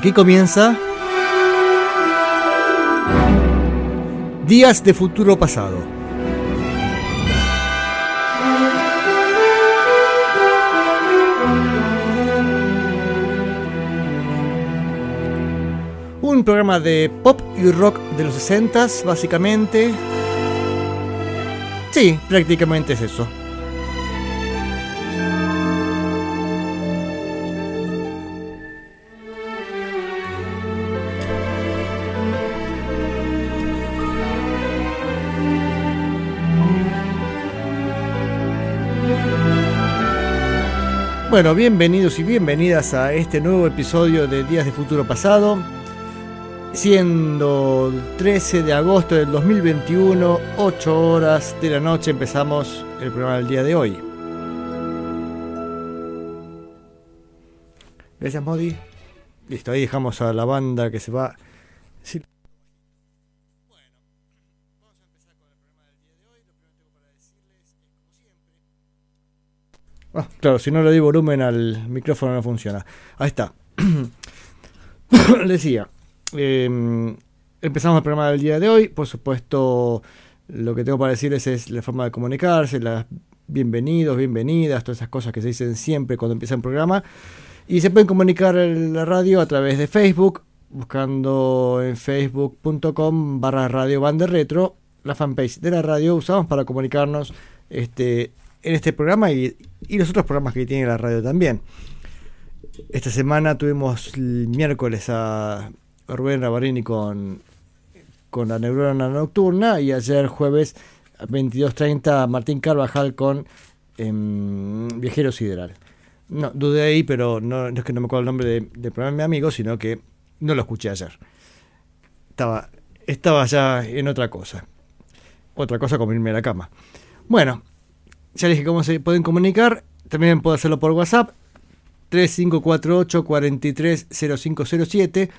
Aquí comienza Días de Futuro Pasado. Un programa de pop y rock de los 60 básicamente. Sí, prácticamente es eso. Bueno, bienvenidos y bienvenidas a este nuevo episodio de Días de Futuro Pasado. Siendo 13 de agosto del 2021, 8 horas de la noche, empezamos el programa del día de hoy. Gracias, Modi. Listo, ahí dejamos a la banda que se va. Claro, si no le doy volumen al micrófono no funciona. Ahí está. decía, em, empezamos el programa del día de hoy. Por supuesto, lo que tengo para decirles es la forma de comunicarse, las bienvenidos, bienvenidas, todas esas cosas que se dicen siempre cuando empieza un programa. Y se pueden comunicar en la radio a través de Facebook, buscando en facebook.com barra radio retro, la fanpage de la radio usamos para comunicarnos este, en este programa y, los otros programas que tiene la radio también. Esta semana tuvimos el miércoles a Rubén Ravarini con, con la neurona nocturna y ayer jueves a 22.30 Martín Carvajal con em, Viajero Sideral. No, dudé ahí, pero no, es que no me acuerdo el nombre del programa de mi amigo, sino que no lo escuché ayer. Estaba, estaba ya en otra cosa. Otra cosa a la cama. Bueno, ya dije cómo se pueden comunicar. También puedo hacerlo por WhatsApp. 3548 430507.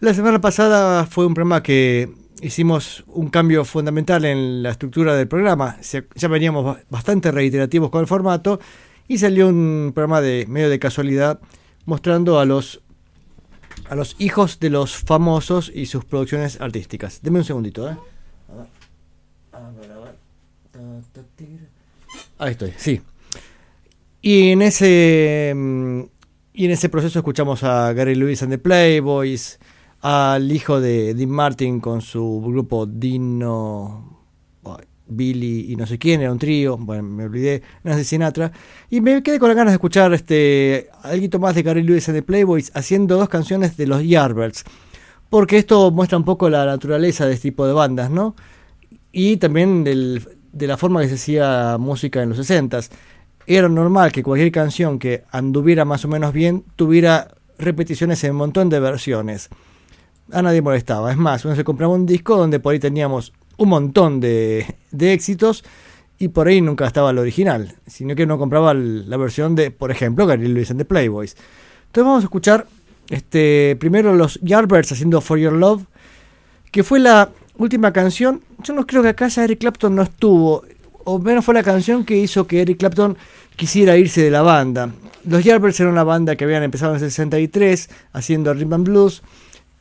La semana pasada fue un programa que hicimos un cambio fundamental en la estructura del programa. Ya veníamos bastante reiterativos con el formato y salió un programa de medio de casualidad mostrando a los a los hijos de los famosos y sus producciones artísticas. Deme un segundito, ¿eh? A ver, a ver. Ahí estoy, sí. Y en ese mm, y en ese proceso escuchamos a Gary Lewis and the Playboys, al hijo de Dean Martin con su grupo Dino, Billy y no sé quién, era un trío, bueno, me olvidé, Nancy Sinatra, y me quedé con las ganas de escuchar este algo más de Gary Lewis and the Playboys haciendo dos canciones de los Yardbirds, porque esto muestra un poco la naturaleza de este tipo de bandas, ¿no? Y también del de la forma que se hacía música en los 60 Era normal que cualquier canción que anduviera más o menos bien tuviera repeticiones en un montón de versiones. A nadie molestaba. Es más, uno se compraba un disco donde por ahí teníamos un montón de, éxitos y por ahí nunca estaba el original, sino que uno compraba la versión de, por ejemplo, Gary Lewis and the Playboys. Entonces vamos a escuchar este, primero los Yardbirds haciendo For Your Love, que fue la última canción, yo no creo que acá ya Eric Clapton no estuvo, o menos fue la canción que hizo que Eric Clapton quisiera irse de la banda. Los Yardbirds eran una banda que habían empezado en el 63 haciendo rhythm and blues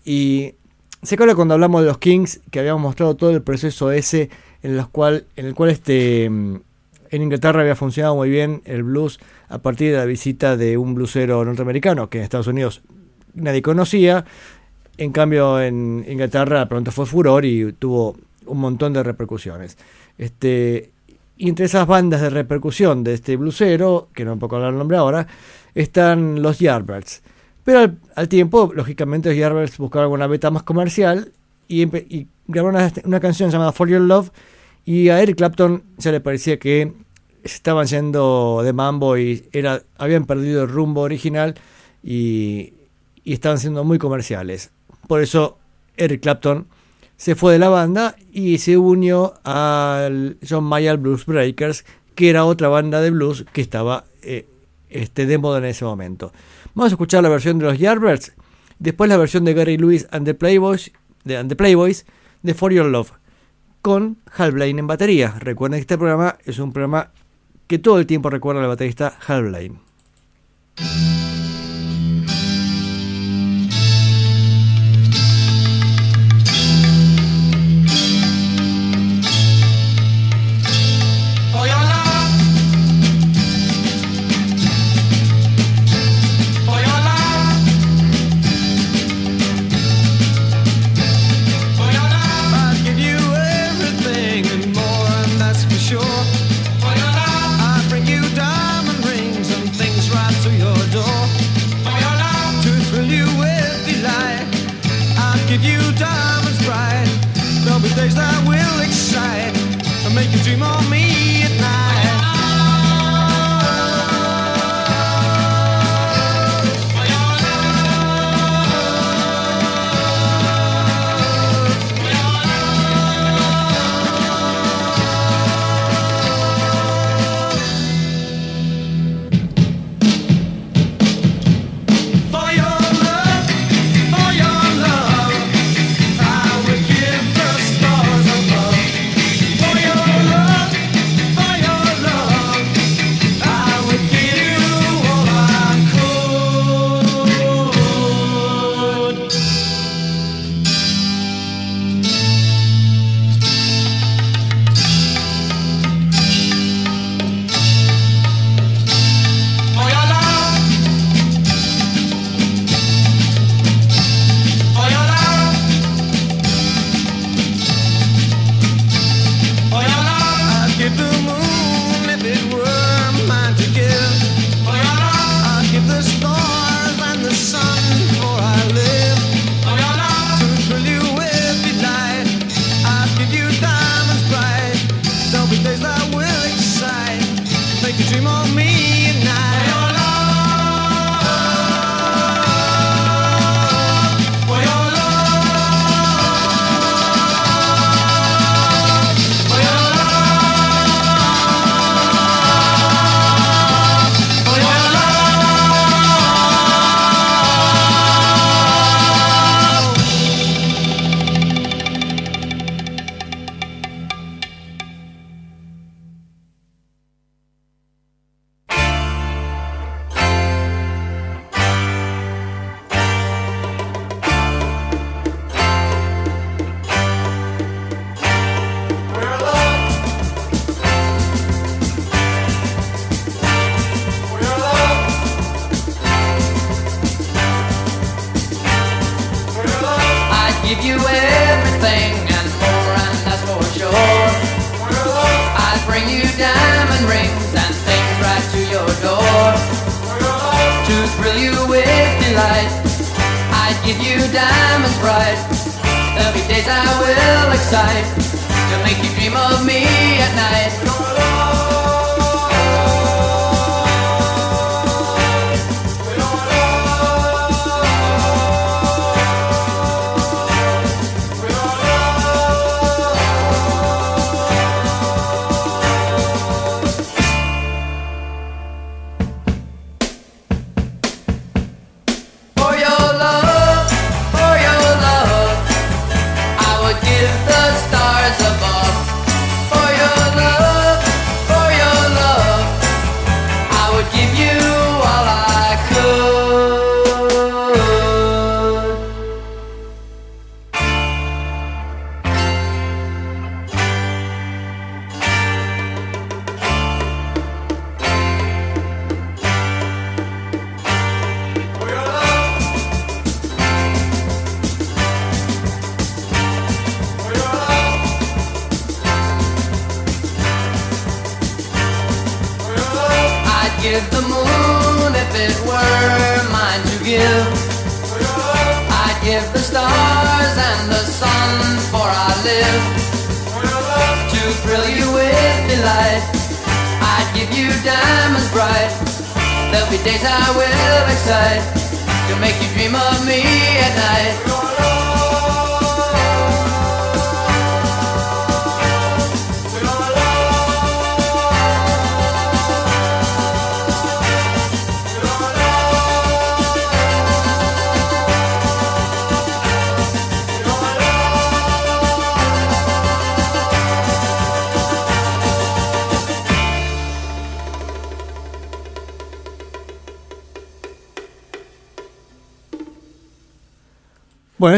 y se acuerda cuando hablamos de los Kings que habíamos mostrado todo el proceso ese en, los cual, en el cual este, en Inglaterra había funcionado muy bien el blues a partir de la visita de un bluesero norteamericano que en Estados Unidos nadie conocía en cambio, en Inglaterra pronto fue furor y tuvo un montón de repercusiones. Este, y entre esas bandas de repercusión de este blusero, que no puedo hablar el nombre ahora, están los Yardbirds. Pero al, tiempo, lógicamente, los Yardbirds buscaron una beta más comercial y, grabaron una, canción llamada For Your Love. Y a Eric Clapton se le parecía que estaban yendo de mambo y era, habían perdido el rumbo original y, y estaban siendo muy comerciales. Por eso Eric Clapton se fue de la banda y se unió al John Mayer Blues Breakers, que era otra banda de blues que estaba eh, este, de moda en ese momento. Vamos a escuchar la versión de los Yardbirds, después la versión de Gary Lewis and the Playboys, de, and the Playboys, de For Your Love, con Hal Blaine en batería. Recuerden que este programa es un programa que todo el tiempo recuerda al baterista Hal Blaine.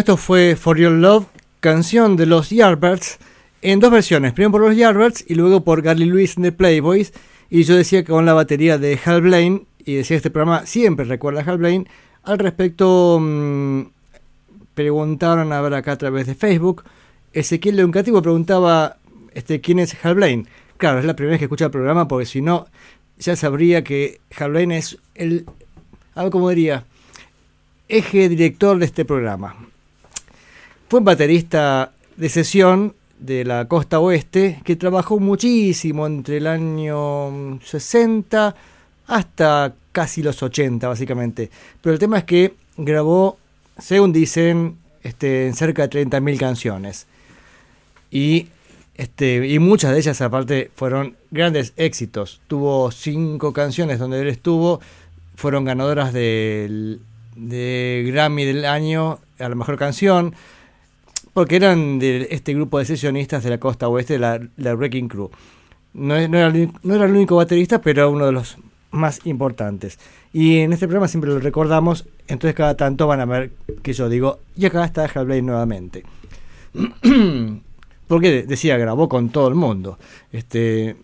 Esto fue For Your Love, canción de los Yardbirds, en dos versiones. Primero por los Yardbirds y luego por Gary Lewis the Playboys. Y yo decía que con la batería de Hal Blaine, y decía este programa siempre recuerda a Hal Blaine. Al respecto, mm, preguntaron a ver acá a través de Facebook. Ezequiel Leoncativo preguntaba este, quién es Hal Blaine. Claro, es la primera vez que escucha el programa porque si no, ya sabría que Hal Blaine es el, algo como diría, eje director de este programa. Fue un baterista de sesión de la costa oeste que trabajó muchísimo entre el año 60 hasta casi los 80 básicamente. Pero el tema es que grabó, según dicen, este, en cerca de 30.000 canciones. Y, este, y muchas de ellas aparte fueron grandes éxitos. Tuvo cinco canciones donde él estuvo, fueron ganadoras del, de Grammy del año a la mejor canción porque eran de este grupo de sesionistas de la costa oeste, la, la Wrecking Crew. No, era, no era el único baterista, pero uno de los más importantes. Y en este programa siempre lo recordamos, entonces cada tanto van a ver que yo digo, y acá está Hellblade nuevamente. Porque decía, grabó con todo el mundo. Este,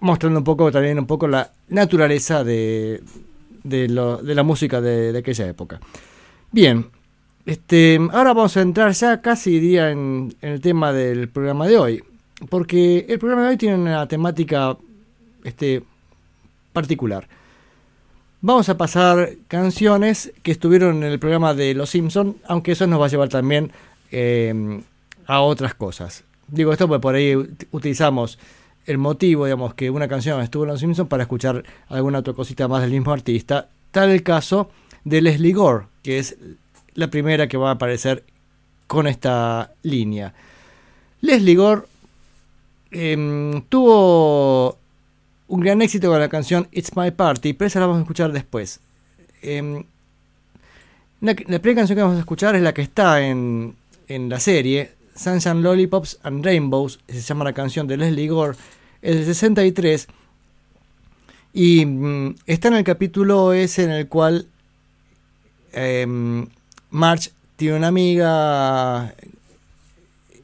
mostrando un poco también un poco la naturaleza de, de, la música de aquella época. Bien, este, ahora vamos a entrar ya casi diría en, el tema del programa de hoy, porque el programa de hoy tiene una temática este, particular. Vamos a pasar canciones que estuvieron en el programa de Los Simpson, aunque eso nos va a llevar también eh, a otras cosas. Digo esto porque por ahí ut- utilizamos el motivo, digamos, que una canción estuvo en Los Simpsons para escuchar alguna otra cosita más del mismo artista. Tal el caso de Leslie Gore, que es la primera que va a aparecer con esta línea. Leslie Gore em, tuvo un gran éxito con la canción It's My Party, pero esa la vamos a escuchar después. Em, la, primera canción que vamos a escuchar es la que está en, en la serie, Sunshine Lollipops and Rainbows, se llama la canción de Leslie Gore, es del 63, y mm, está en el capítulo ese en el cual em, Marge tiene una amiga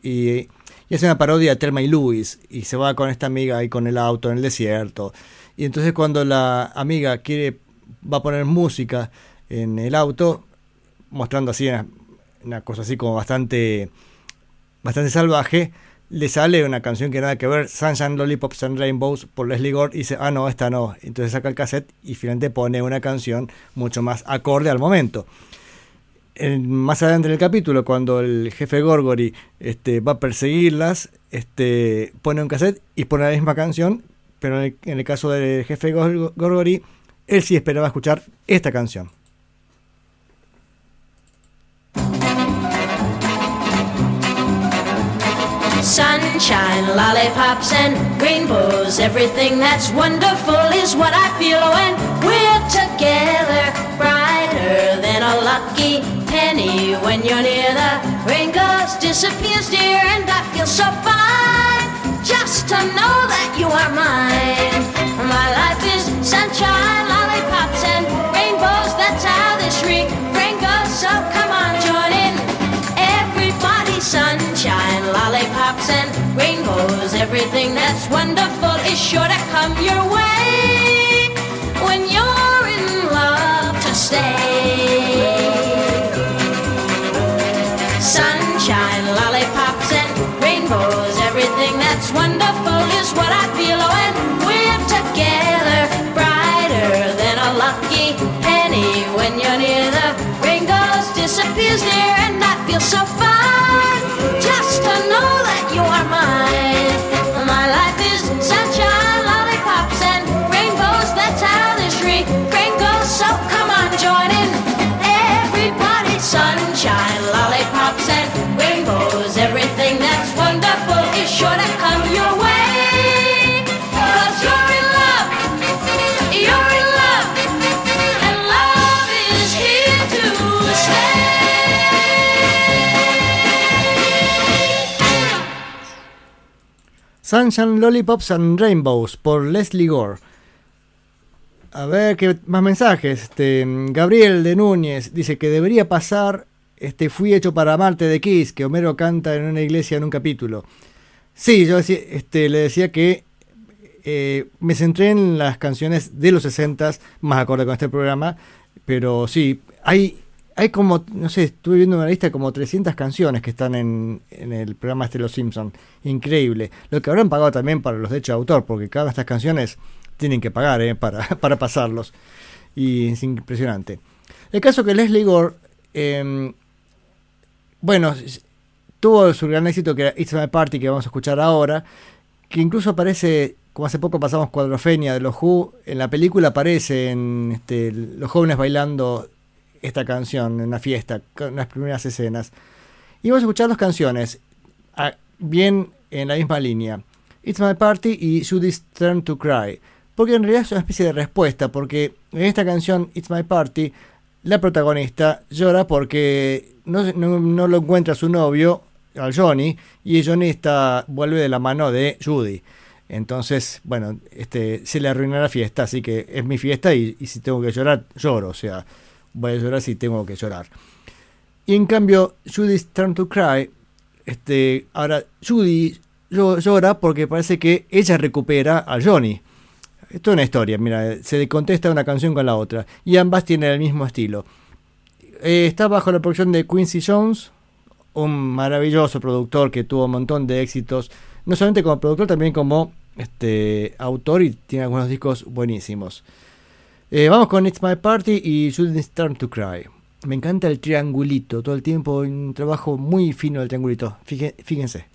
y, y hace una parodia de Thelma y Louis y se va con esta amiga ahí con el auto en el desierto. Y entonces cuando la amiga quiere va a poner música en el auto, mostrando así una, una cosa así como bastante bastante salvaje, le sale una canción que nada que ver, Sunshine, Lollipops and Rainbows por Leslie Gore y dice, ah no, esta no. Entonces saca el cassette y finalmente pone una canción mucho más acorde al momento. En- más adelante en el capítulo, cuando el jefe Gorgory este, va a perseguirlas, este, pone un cassette y pone la misma canción, pero en el, en el caso del jefe Gor- Gorgory, él sí esperaba escuchar esta canción. Sunshine, lollipops, and rainbows. Everything that's wonderful is what I feel when we're together. Brighter than a lucky penny when you're near. The rain goes, disappears, dear, and I feel so fine just to know that you are mine. My life is sunshine, and rainbows. Everything that's wonderful is sure to come your way when you're in love to stay. Sunshine, Lollipops and Rainbows por Leslie Gore. A ver qué más mensajes. Este, Gabriel de Núñez dice que debería pasar este Fui hecho para Marte de Kiss, que Homero canta en una iglesia en un capítulo. Sí, yo este, le decía que eh, me centré en las canciones de los 60 más acorde con este programa, pero sí, hay, hay como, no sé, estuve viendo una lista de como 300 canciones que están en, en el programa este de Los Simpsons. Increíble. Lo que habrán pagado también para los derechos de autor, porque cada una de estas canciones tienen que pagar eh, para, para pasarlos. Y es impresionante. El caso que Leslie Gore, eh, bueno, tuvo su gran éxito que era It's My Party, que vamos a escuchar ahora, que incluso aparece, como hace poco pasamos Cuadrofenia de los Who, en la película aparecen este, los jóvenes bailando esta canción en una fiesta, con las primeras escenas. Y vamos a escuchar dos canciones, ah, bien en la misma línea. It's My Party y Judy's Turn to Cry. Porque en realidad es una especie de respuesta, porque en esta canción It's My Party, la protagonista llora porque no, no, no lo encuentra su novio, al Johnny, y Johnny está, vuelve de la mano de Judy. Entonces, bueno, este, se le arruina la fiesta, así que es mi fiesta y, y si tengo que llorar, lloro. O sea, voy a llorar si tengo que llorar. Y en cambio, Judy's Turn to Cry, este, ahora Judy llo- llora porque parece que ella recupera a Johnny. Esto es una historia, mira, se contesta una canción con la otra. Y ambas tienen el mismo estilo. Eh, está bajo la producción de Quincy Jones, un maravilloso productor que tuvo un montón de éxitos, no solamente como productor, también como este, autor y tiene algunos discos buenísimos. Eh, vamos con It's My Party y Judy's Turn to Cry. Me encanta el triangulito, todo el tiempo un trabajo muy fino del triangulito. Fíje- Fíjense.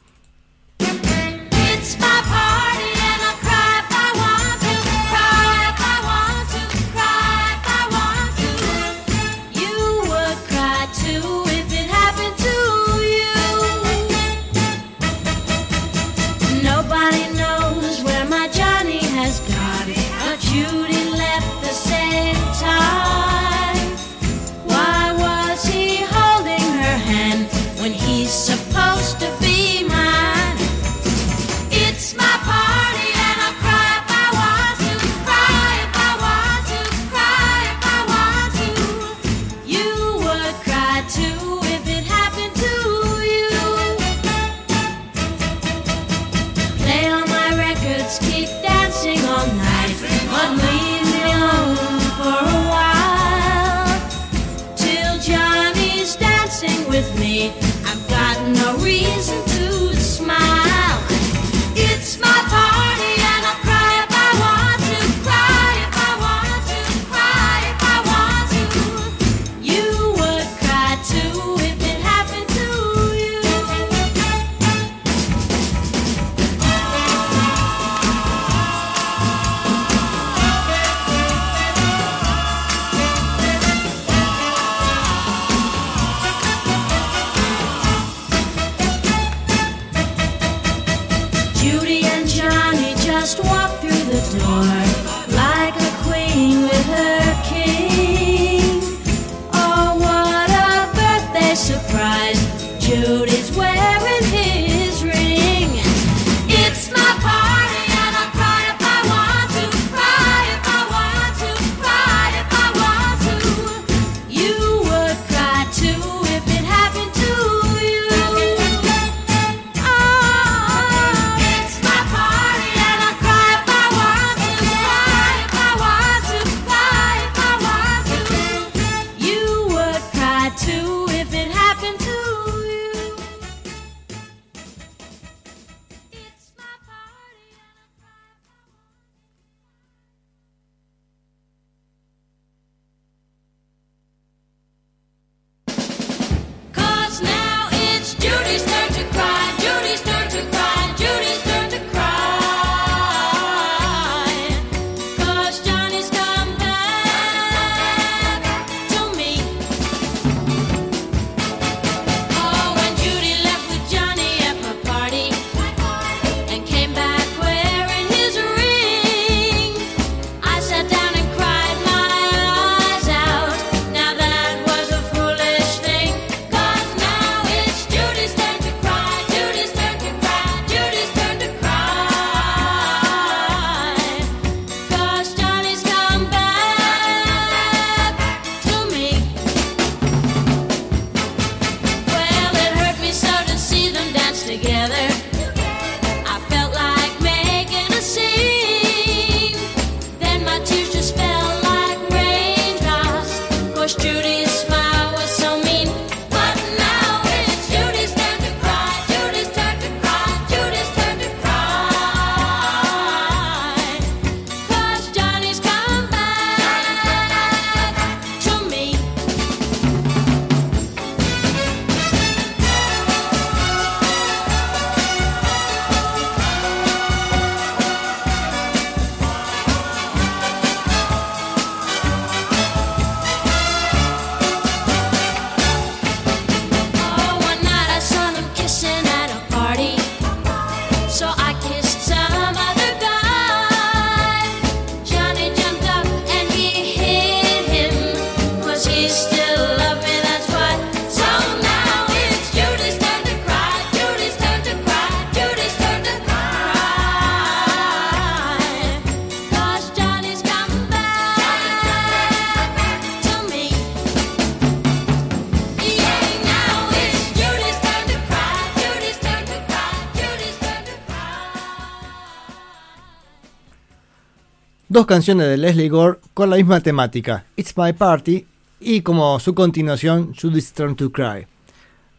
Dos canciones de Leslie Gore con la misma temática, It's My Party y como su continuación, Judy's Turn to Cry.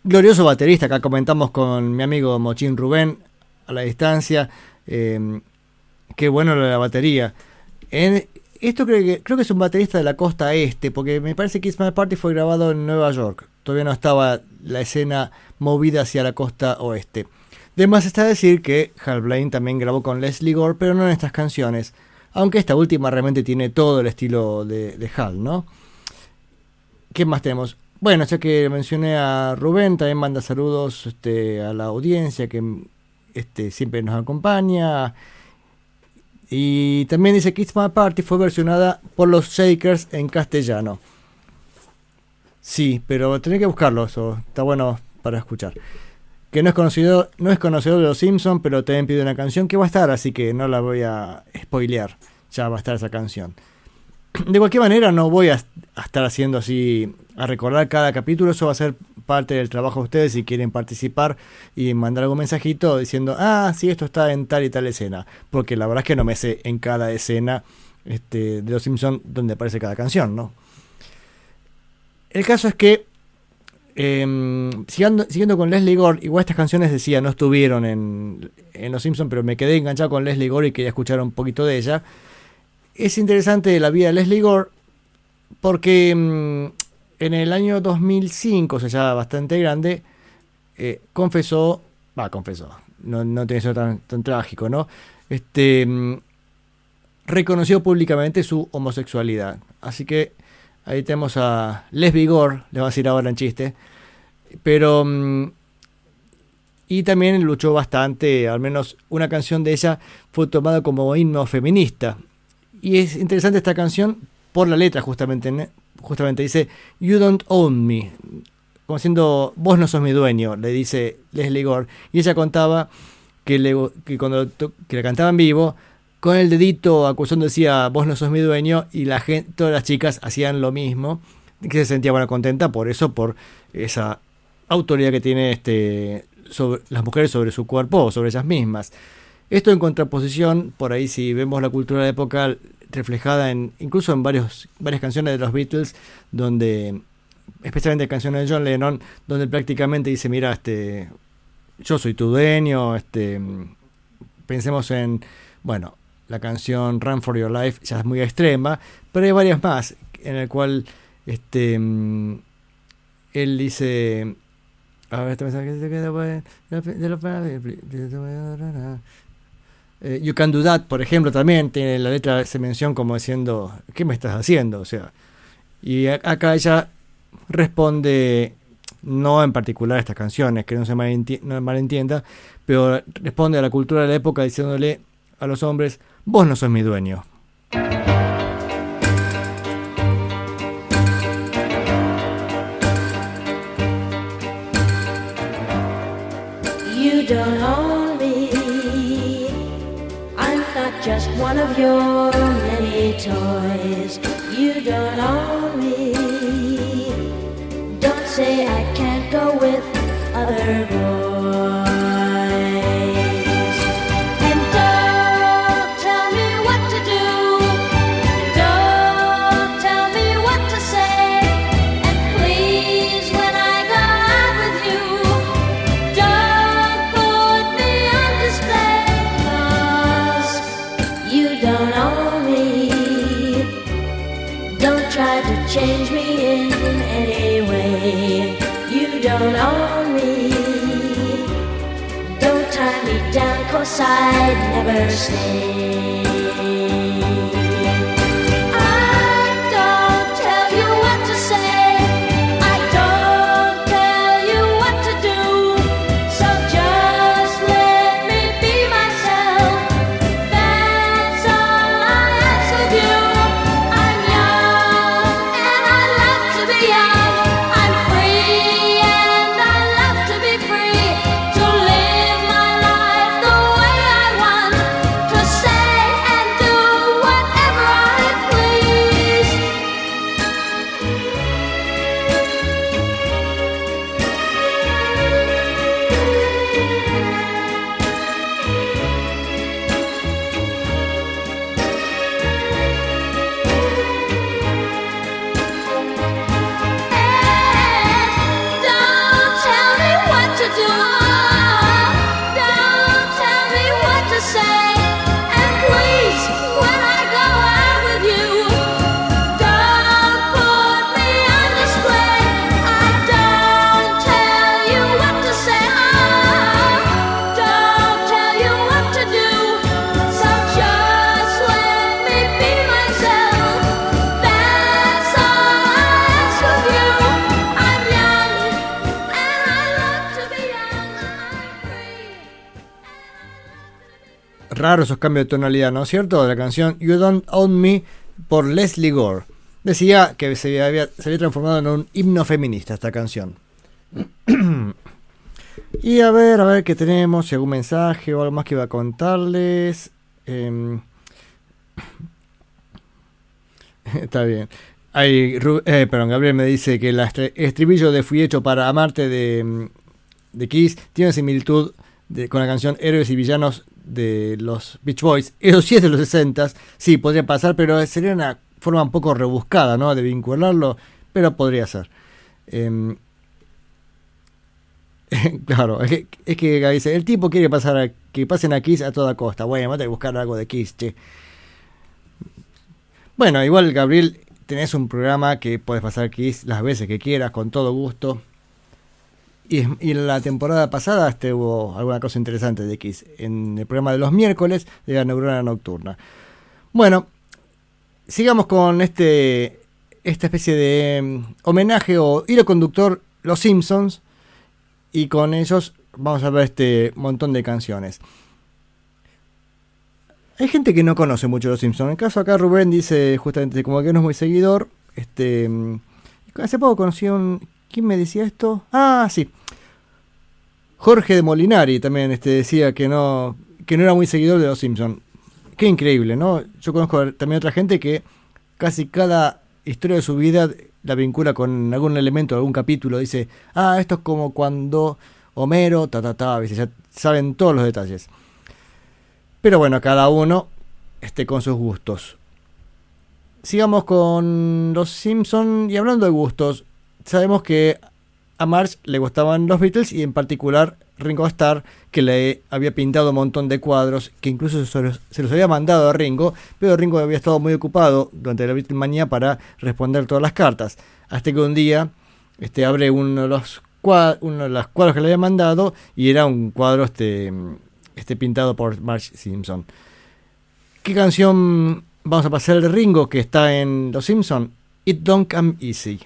Glorioso baterista, acá comentamos con mi amigo Mochín Rubén a la distancia. eh, qué bueno lo de la batería. En- esto creo que, creo que es un baterista de la costa este, porque me parece que It's My Party fue grabado en Nueva York. Todavía no estaba la escena movida hacia la costa oeste. De más está decir que Hal Blaine también grabó con Leslie Gore, pero no en estas canciones. Aunque esta última realmente tiene todo el estilo de, Hal, ¿no? ¿Qué más tenemos? Bueno, ya que mencioné a Rubén, también manda saludos este, a la audiencia que este, siempre nos acompaña. Y también dice que It's My Party fue versionada por los Shakers en castellano. Sí, pero tenés que buscarlo, eso está bueno para escuchar. Que no es conocido, no es conocido de los Simpsons, pero también pide una canción que va a estar, así que no la voy a spoilear. Ya va a estar esa canción. De cualquier manera, no voy a, estar haciendo así, a recordar cada capítulo. Eso va a ser parte del trabajo de ustedes si quieren participar y mandar algún mensajito diciendo, ah, sí, esto está en tal y tal escena. Porque la verdad es que no me sé en cada escena este, de los Simpsons donde aparece cada canción, ¿no? El caso es que, eh, siguiendo, siguiendo con Leslie Gore, igual estas canciones decía, no estuvieron en, Los Simpsons, pero me quedé enganchado con Leslie Gore y quería escuchar un poquito de ella. Es interesante la vida de Leslie Gore porque mm, en el año 2005, o sea, ya bastante grande, eh, confesó, va, confesó, no, no tiene que ser tan, tan trágico, ¿no? Este, mm, reconoció públicamente su homosexualidad. Así que ahí tenemos a Les Vigor, le voy a decir ahora en chiste, pero mm, y también luchó bastante, al menos una canción de ella fue tomada como himno feminista. Y es interesante esta canción por la letra justamente, justamente dice You don't own me, como diciendo vos no sos mi dueño, le dice Leslie Gore. Y ella contaba que, le- que cuando que la cantaba en vivo, con el dedito acusando decía vos no sos mi dueño y la gente, todas las chicas hacían lo mismo, que se sentía bueno contenta por eso, por esa autoridad que tiene este sobre las mujeres sobre su cuerpo o sobre ellas mismas. Esto en contraposición, por ahí si vemos la cultura de la época reflejada en incluso en varias canciones de los Beatles, donde especialmente canciones de John Lennon, donde prácticamente dice, mira, este, yo soy tu dueño, este, pensemos en, bueno, la canción Run for Your Life ya es muy extrema, pero hay varias más en el cual, este, mm, él dice, a ver, este mensaje se You Can Do That, por ejemplo, también tiene la letra esa mención como diciendo, ¿qué me estás haciendo? O sea, y acá ella responde, no en particular a estas canciones, que no se malinti- no malentienda, pero responde a la cultura de la época diciéndole a los hombres, vos no sos mi dueño. You don't own me. I'm not just one of your many toys. You don't own me. Don't say I can't go with other boys. Raro esos cambios de tonalidad, ¿no es cierto? De la canción You Don't Own Me por Leslie Gore. Decía que se había, transformado en un himno feminista esta canción. y a ver, a ver qué tenemos, si algún mensaje o algo más que iba a contarles. Em, Está bien. Ru- eh, perdón, Gabriel me dice que el estribillo de Fui hecho para amarte de, de Kiss tiene similitud con la canción Héroes y Villanos de los Beach Boys. Eso sí es de los 60 sí, podría pasar, pero sería una forma un poco rebuscada, ¿no? De vincularlo, pero podría ser. Em, claro, es que, es que dice, el tipo quiere pasar a- que pasen a Kiss a toda costa. Bueno, vamos a buscar algo de Kiss, che. Bueno, igual Gabriel, tenés un programa que puedes pasar Kiss las veces que quieras, con todo gusto. Y, y en la temporada pasada este, hubo alguna cosa interesante de Kiss, en el programa de los miércoles de la neurona nocturna. Bueno, sigamos con este esta especie de mm, homenaje o hilo conductor Los Simpsons y con ellos vamos a ver este montón de canciones. Hay gente que no conoce mucho los Simpsons. En el caso acá Rubén dice justamente como que no es muy seguidor. Este, mm, hace poco conocí un... ¿Quién me decía esto? Ah, sí. Jorge de Molinari también este, decía que no, que no era muy seguidor de los Simpsons. Qué increíble, ¿no? Yo conozco también otra gente que casi cada historia de su vida la vincula con algún elemento, algún capítulo. Dice, ah, esto es como cuando Homero, ta, ta, ta, ya saben todos los detalles. Pero bueno, cada uno este, con sus gustos. Sigamos con los Simpson y hablando de gustos, sabemos que a Marge le gustaban los Beatles y en particular Ringo Starr, que le había pintado un montón de cuadros, que incluso se los, se los había mandado a Ringo, pero Ringo había estado muy ocupado durante la Beatlemania para responder todas las cartas. Hasta que un día este, abre uno de los cuadros que le había mandado y era un cuadro este, este pintado por Marge Simpson. ¿Qué canción vamos a pasar de Ringo que está en Los Simpson? It Don't Come Easy,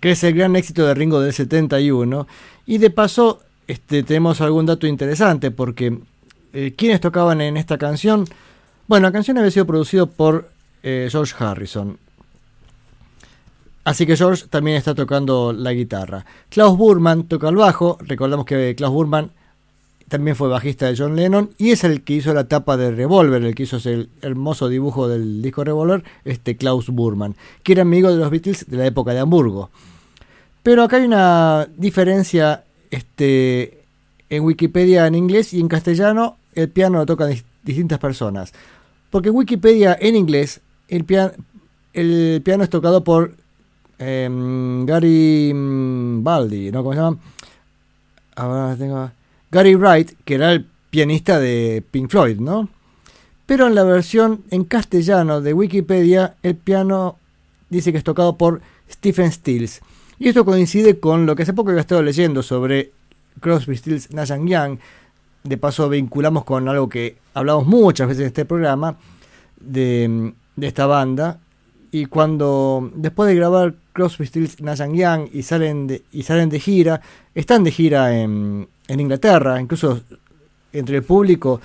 que es el gran éxito de Ringo del 71. Y de paso este, tenemos algún dato interesante porque eh, ¿quiénes tocaban en esta canción? Bueno, la canción había sido producida por eh, George Harrison. Así que George también está tocando la guitarra. Klaus Burman toca el bajo. Recordamos que Klaus Burman también fue bajista de John Lennon y es el que hizo la tapa de Revolver, el que hizo ese hermoso dibujo del disco Revolver, este Klaus Burman, que era amigo de los Beatles de la época de Hamburgo. Pero acá hay una diferencia este, en Wikipedia en inglés y en castellano el piano lo tocan dis- distintas personas. Porque en Wikipedia en inglés el, pia- el piano es tocado por em, Gary mm, Baldi, ¿no? ¿Cómo se llama? Ahora tengo... Gary Wright, que era el pianista de Pink Floyd, ¿no? Pero en la versión en castellano de Wikipedia, el piano dice que es tocado por Stephen Stills. Y esto coincide con lo que hace poco había estado leyendo sobre Crosby, Stills, Nash Young. De paso vinculamos con algo que hablamos muchas veces en este programa de, esta banda. Y cuando después de grabar Crosby, Stills, Nash Young y salen de, y salen de gira, están de gira en, en Inglaterra, incluso entre el público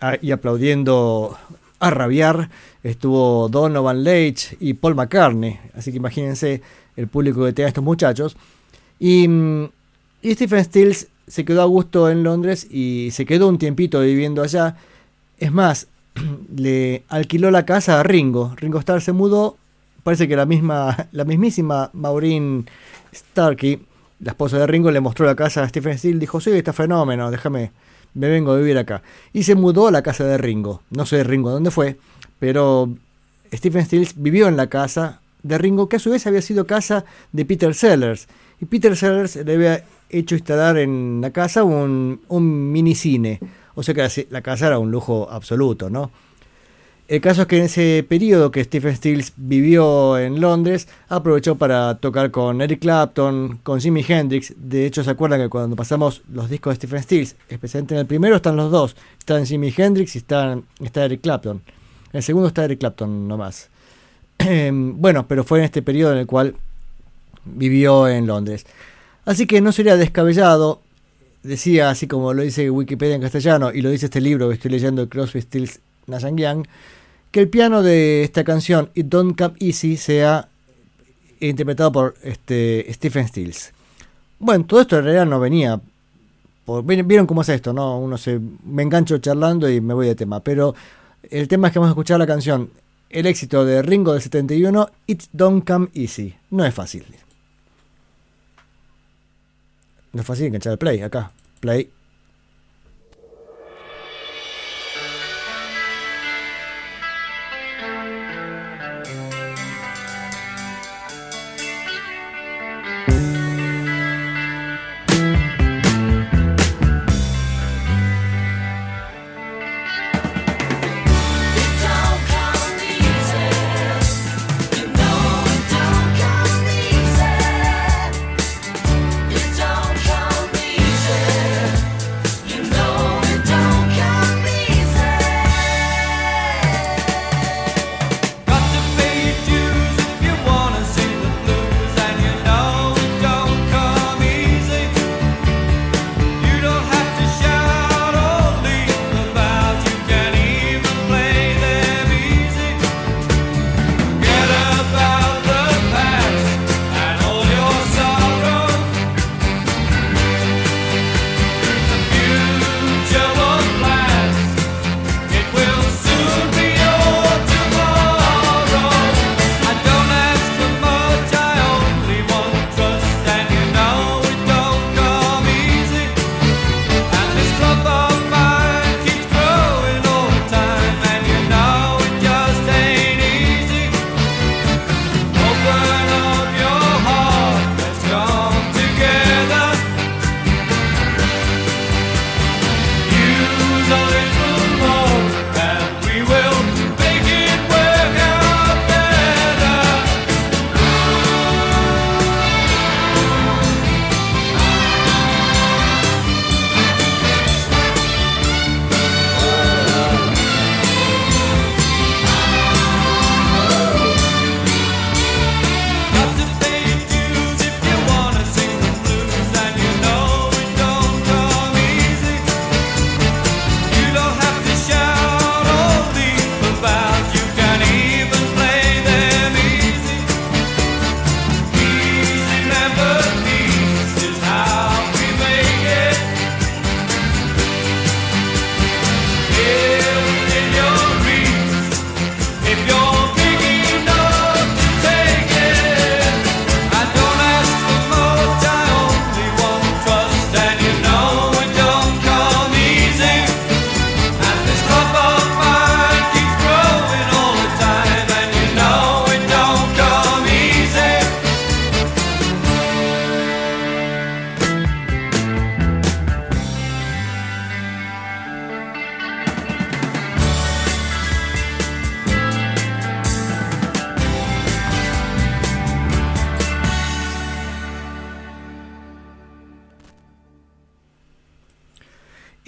a- y aplaudiendo a rabiar estuvo Donovan Leitch y Paul McCartney, así que imagínense el público que tenía estos muchachos. Y, mm, y Stephen Stills se quedó a gusto en Londres y se quedó un tiempito viviendo allá. Es más, le alquiló la casa a Ringo. Ringo Starr se mudó. Parece que la misma, la mismísima Maureen Starkey, la esposa de Ringo, le mostró la casa a Stephen Stills. Dijo, sí, está fenómeno, déjame, me vengo a vivir acá. Y se mudó a la casa de Ringo. No sé Ringo dónde fue, pero Stephen Stills vivió en la casa de Ringo, que a su vez había sido casa de Peter Sellers. Y Peter Sellers le había hecho instalar en la casa un, un minicine. O sea que la casa era un lujo absoluto, ¿no? El caso es que en ese periodo que Stephen Stills vivió en Londres, aprovechó para tocar con Eric Clapton, con Jimi Hendrix. De hecho, se acuerdan que cuando pasamos los discos de Stephen Stills, especialmente en el primero están los dos. Están Jimi Hendrix y está, está Eric Clapton. En el segundo está Eric Clapton nomás. bueno, pero fue en este periodo en el cual vivió en Londres. Así que no sería descabellado, decía así como lo dice Wikipedia en castellano y lo dice este libro que estoy leyendo, Crosby, Stills, Nash and Young, que el piano de esta canción, It Don't Come Easy, sea interpretado por este, Stephen Stills. Bueno, todo esto en realidad no venía. Vieron cómo es esto, ¿no? Uno se. Me engancho charlando y me voy de tema. Pero el tema es que vamos a escuchar la canción. El éxito de Ringo del 71, It Don't Come Easy. No es fácil. No es fácil enganchar el play acá. Play.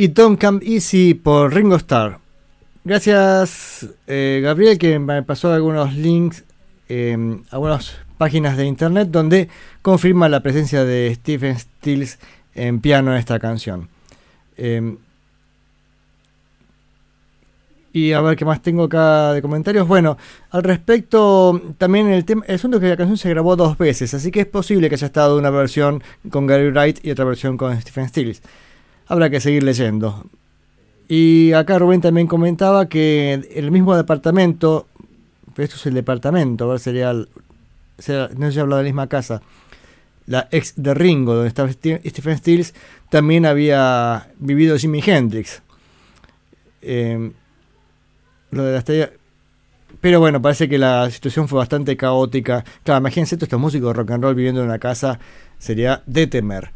Y Don't Come Easy por Ringo Starr. Gracias, eh, Gabriel, que me pasó algunos links eh, a algunas páginas de internet donde confirma la presencia de Stephen Stills en piano en esta canción. Eh, y a ver qué más tengo acá de comentarios. Bueno, al respecto, también el tema, el asunto es que la canción se grabó dos veces, así que es posible que haya estado una versión con Gary Wright y otra versión con Stephen Stills. Habrá que seguir leyendo. Y acá Rubén también comentaba que el mismo departamento, esto es el departamento, ver, sería, no se habla de la misma casa, la ex de Ringo, donde estaba Ste- Stephen Stills, también había vivido Jimi Hendrix. Eh, lo de la estrella. Pero bueno, parece que la situación fue bastante caótica. Claro, imagínense estos músicos de rock and roll viviendo en una casa, sería de temer.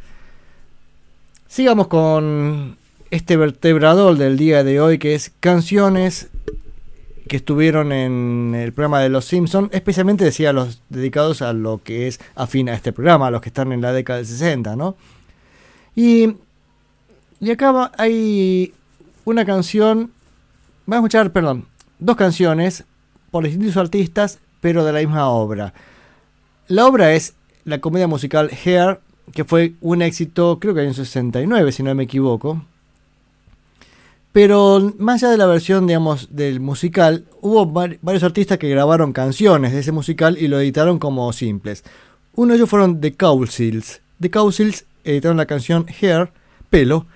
Sigamos con este vertebrador del día de hoy, que es canciones que estuvieron en el programa de Los Simpsons, especialmente decía los dedicados a lo que es afín a este programa, a los que están en la década del 60, ¿no? Y, y acá hay una canción, vamos a escuchar, perdón, dos canciones por distintos artistas, pero de la misma obra. La obra es la comedia musical Hair, que fue un éxito, creo que en el 69, si no me equivoco. Pero más allá de la versión, digamos, del musical, hubo var- varios artistas que grabaron canciones de ese musical y lo editaron como simples. Uno de ellos fueron The Cowsills. The Cowsills editaron la canción Hair, pelo,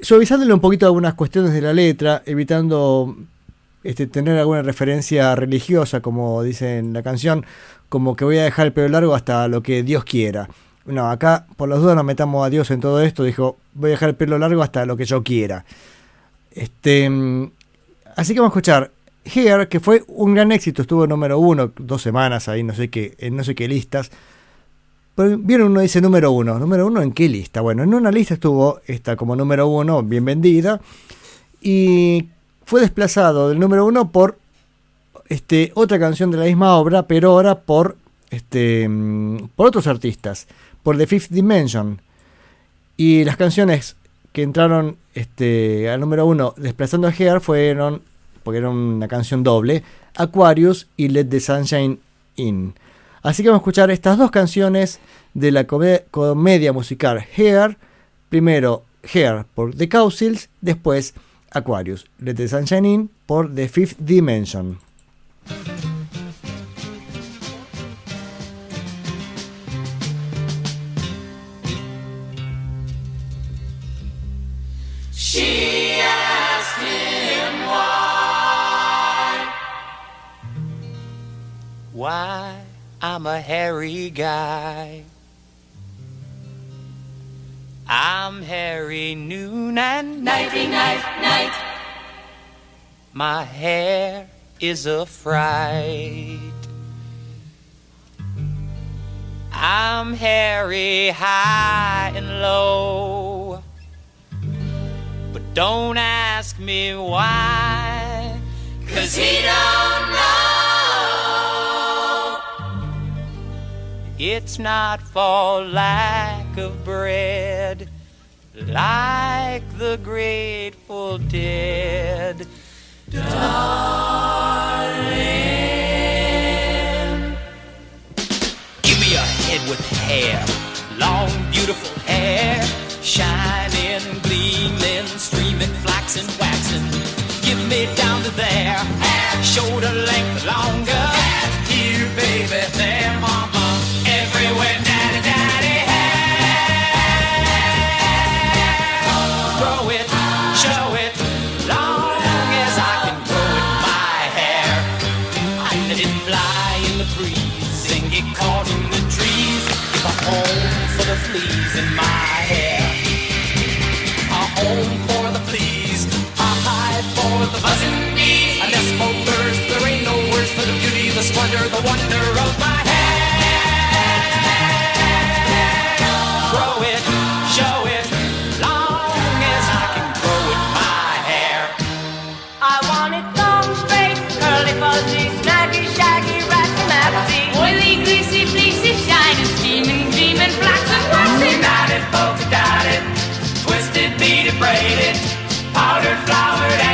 suavizándole un poquito algunas cuestiones de la letra, evitando este, tener alguna referencia religiosa, como dice en la canción, como que voy a dejar el pelo largo hasta lo que Dios quiera. No, acá por las dudas no metamos a Dios en todo esto, dijo, voy a dejar el pelo largo hasta lo que yo quiera. Este, así que vamos a escuchar Here, que fue un gran éxito, estuvo número uno, dos semanas ahí, no sé qué, en no sé qué listas. Pero vieron uno dice número uno, número uno en qué lista. Bueno, en una lista estuvo esta como número uno, bien vendida, y fue desplazado del número uno por este, otra canción de la misma obra, pero ahora por, este, mm, por otros artistas, por The Fifth Dimension. Y las canciones que entraron este, al número uno desplazando a Hair fueron, porque era una canción doble, Aquarius y Let the Sunshine In. Así que vamos a escuchar estas dos canciones de la come- comedia musical Hair. Primero Hair por The Cowsills, después Aquarius, Let the Sunshine In por The Fifth Dimension. Why, I'm a hairy guy. I'm hairy noon and Nighty night. night, night. My hair is a fright. I'm hairy high and low. But don't ask me why. Cause he don't know. It's not for lack of bread, like the Grateful Dead. Darling. Give me a head with hair, long, beautiful hair, shining, gleaming, streaming, flaxen, waxing. Give me down to there, shoulder length longer. Here, baby, there, the fleas in my hair. A home for the fleas. A hive for the buzzing bees. A nest for birds. There ain't no words for the beauty, the splendor, the wonder of my braided, powdered, flowered,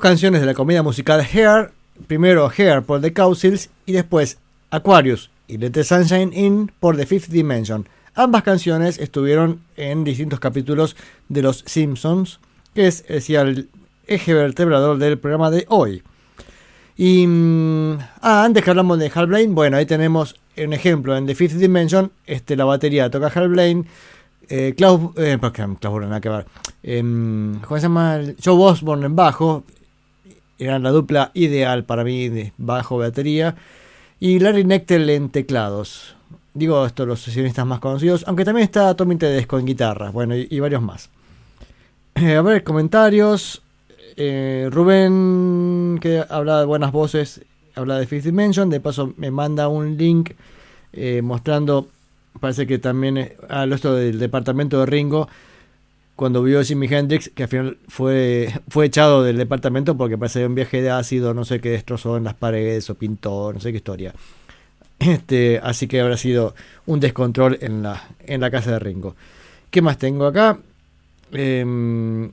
canciones de la comedia musical Hair, primero Hair por The Cowsills y después Aquarius y Let the Sunshine In por The Fifth Dimension. Ambas canciones estuvieron en distintos capítulos de Los Simpsons, que es el eje vertebrador del programa de hoy. Y mm, ah, antes que hablamos de Hal Blaine, bueno, ahí tenemos un ejemplo en The Fifth Dimension, este, la batería toca Hal Blaine, eh, Klaus, eh, Klaus nada em, ¿cómo se llama? Joe Osborne en bajo, eran la dupla ideal para mí de bajo batería, y Larry Nectel en teclados. Digo esto, los sesionistas más conocidos, aunque también está Tommy Tedesco en guitarra, bueno, y, varios más. Eh, a ver, comentarios. Eh, Rubén, que habla de buenas voces, habla de Fifth Dimension. De paso, me manda un link eh, mostrando, parece que también, lo esto del departamento de Ringo, cuando vio a Jimi Hendrix, que al final fue, fue echado del departamento porque parece un viaje de ácido, no sé qué destrozó en las paredes o pintó, no sé qué historia. Este, así que habrá sido un descontrol en la, en la casa de Ringo. ¿Qué más tengo acá? Em,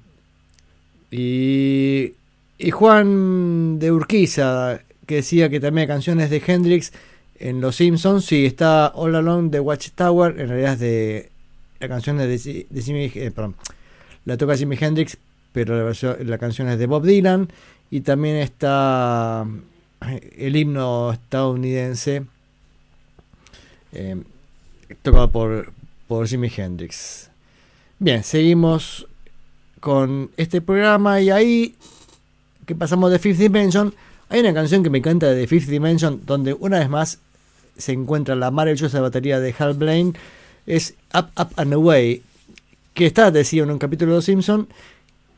y, y Juan de Urquiza, que decía que también hay canciones de Hendrix en Los Simpsons. Sí, está All Along de Watchtower, en realidad es de la canción de, de Jimi, eh, perdón, la toca Jimi Hendrix, pero la, canción es de Bob Dylan. Y también está eh, el himno estadounidense, eh, tocado por, por Jimi Hendrix. Bien, seguimos con este programa y ahí que pasamos de Fifth Dimension, hay una canción que me encanta de Fifth Dimension donde una vez más se encuentra la maravillosa batería de Hal Blaine, es Up, Up and Away, que está, decía en un capítulo de Simpson,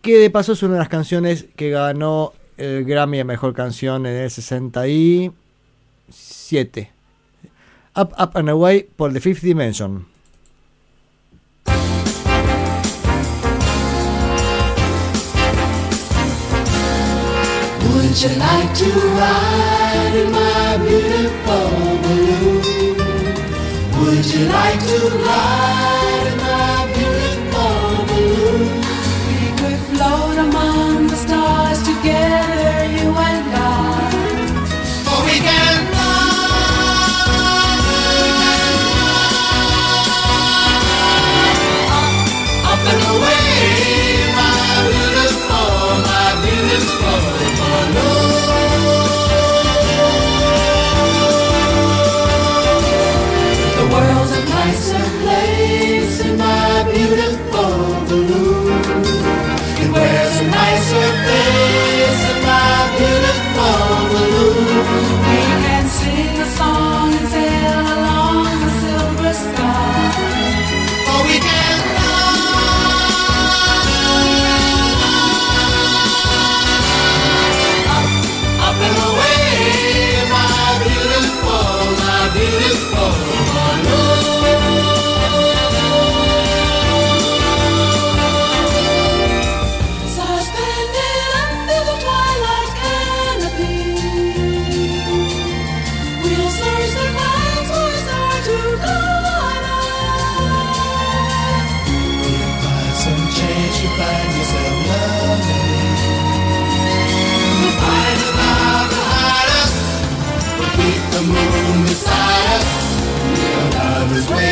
que de paso es una de las canciones que ganó el Grammy a Mejor Canción en el 67. Up, Up and Away por The Fifth Dimension. Would you like to ride my beautiful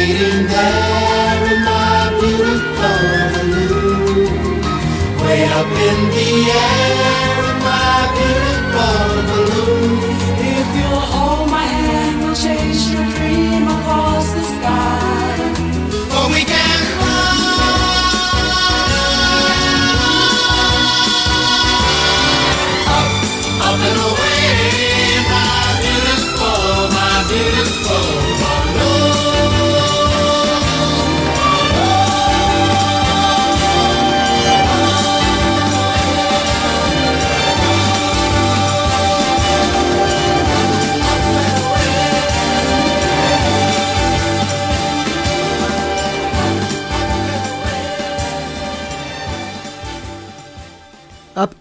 waiting there in my beautiful balloon. Way up in the air in my beautiful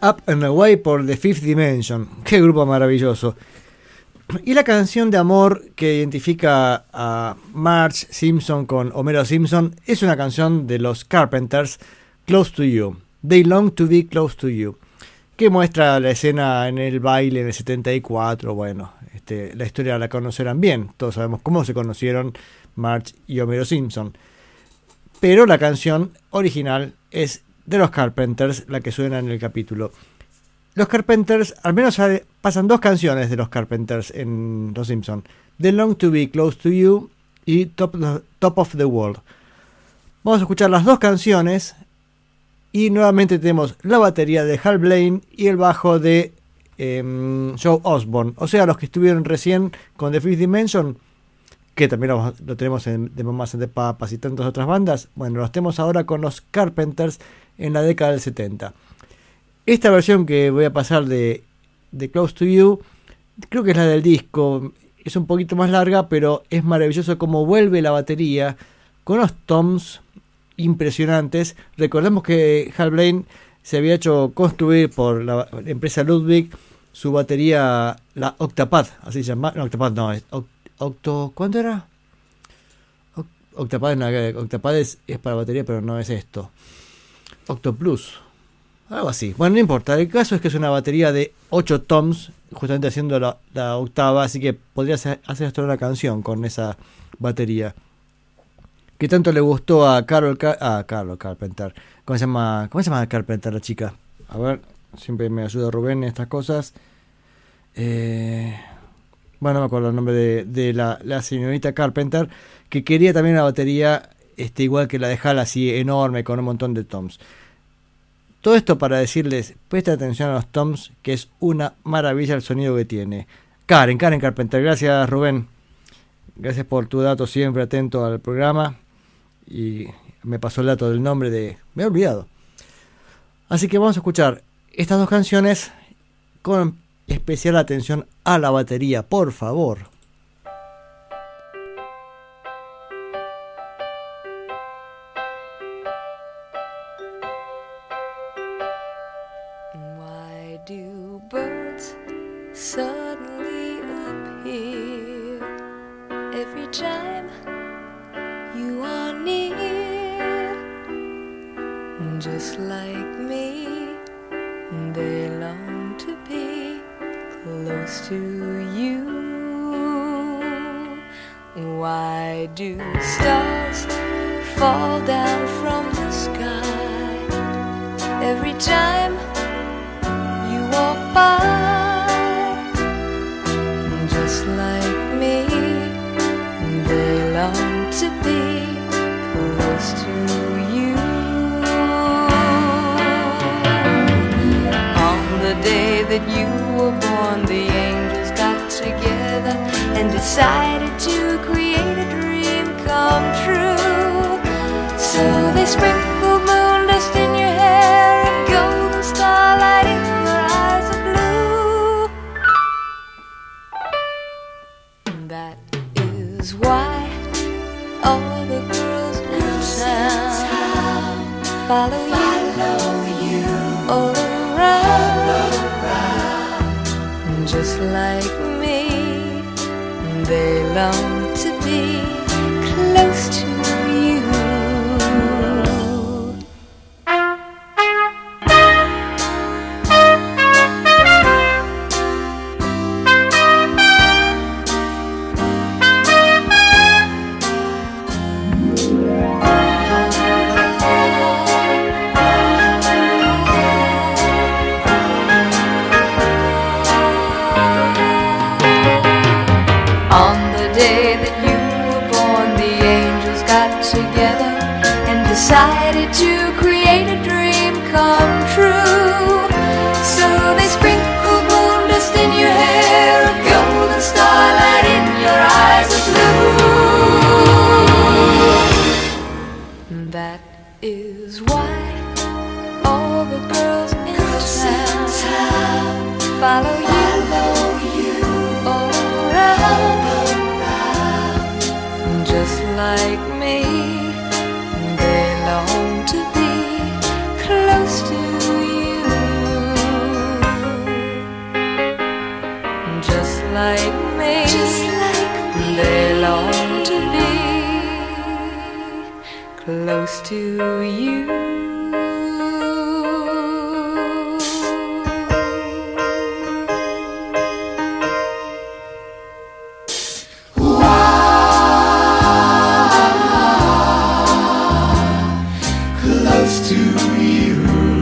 Up, and Away por The Fifth Dimension. Qué grupo maravilloso. Y la canción de amor que identifica a Marge Simpson con Homero Simpson es una canción de los Carpenters, Close to You. They long to be close to you. que muestra la escena en el baile en el 74. Bueno, este, la historia la conocerán bien, todos sabemos cómo se conocieron Marge y Homero Simpson. Pero la canción original es de los Carpenters, la que suena en el capítulo. Los Carpenters, al menos pasan dos canciones de los Carpenters en Los Simpson. The Long to Be Close to You y Top, Top of the World. Vamos a escuchar las dos canciones y nuevamente tenemos la batería de Hal Blaine y el bajo de em, Joe Osborne. O sea, los que estuvieron recién con The Fifth Dimension, que también lo, lo tenemos en The Mamas and the Papas y tantas otras bandas. Bueno, los tenemos ahora con los Carpenters en la década del 70. Esta versión que voy a pasar de, Close to You, creo que es la del disco. Es un poquito más larga, pero es maravilloso cómo vuelve la batería con unos toms impresionantes. Recordemos que Hal Blaine se había hecho construir por la empresa Ludwig su batería, la Octapad, así se llama. No, Octapad no, es Oc- Octo. ¿Cuánto era? Oc- Octapad, una- Octapad es para batería, pero no es esto. Octoplus. Algo así. Bueno, no importa. El caso es que es una batería de 8 toms, justamente haciendo la, octava, así que podrías hacer hasta una canción con esa batería. Que tanto le gustó a Carol, Car- a Carol Carpenter. ¿Cómo se llama? ¿Cómo se llama Carpenter la chica? A ver, siempre me ayuda Rubén en estas cosas. Eh, bueno, no me acuerdo el nombre de, de la, la señorita Carpenter, que quería también una batería este, igual que la de Hal, así enorme, con un montón de toms. Todo esto para decirles, presta atención a los toms, que es una maravilla el sonido que tiene. Karen, Karen Carpenter, gracias Rubén. Gracias por tu dato siempre atento al programa. Y me pasó el dato del nombre de... Me he olvidado. Así que vamos a escuchar estas dos canciones con especial atención a la batería, por favor. to you.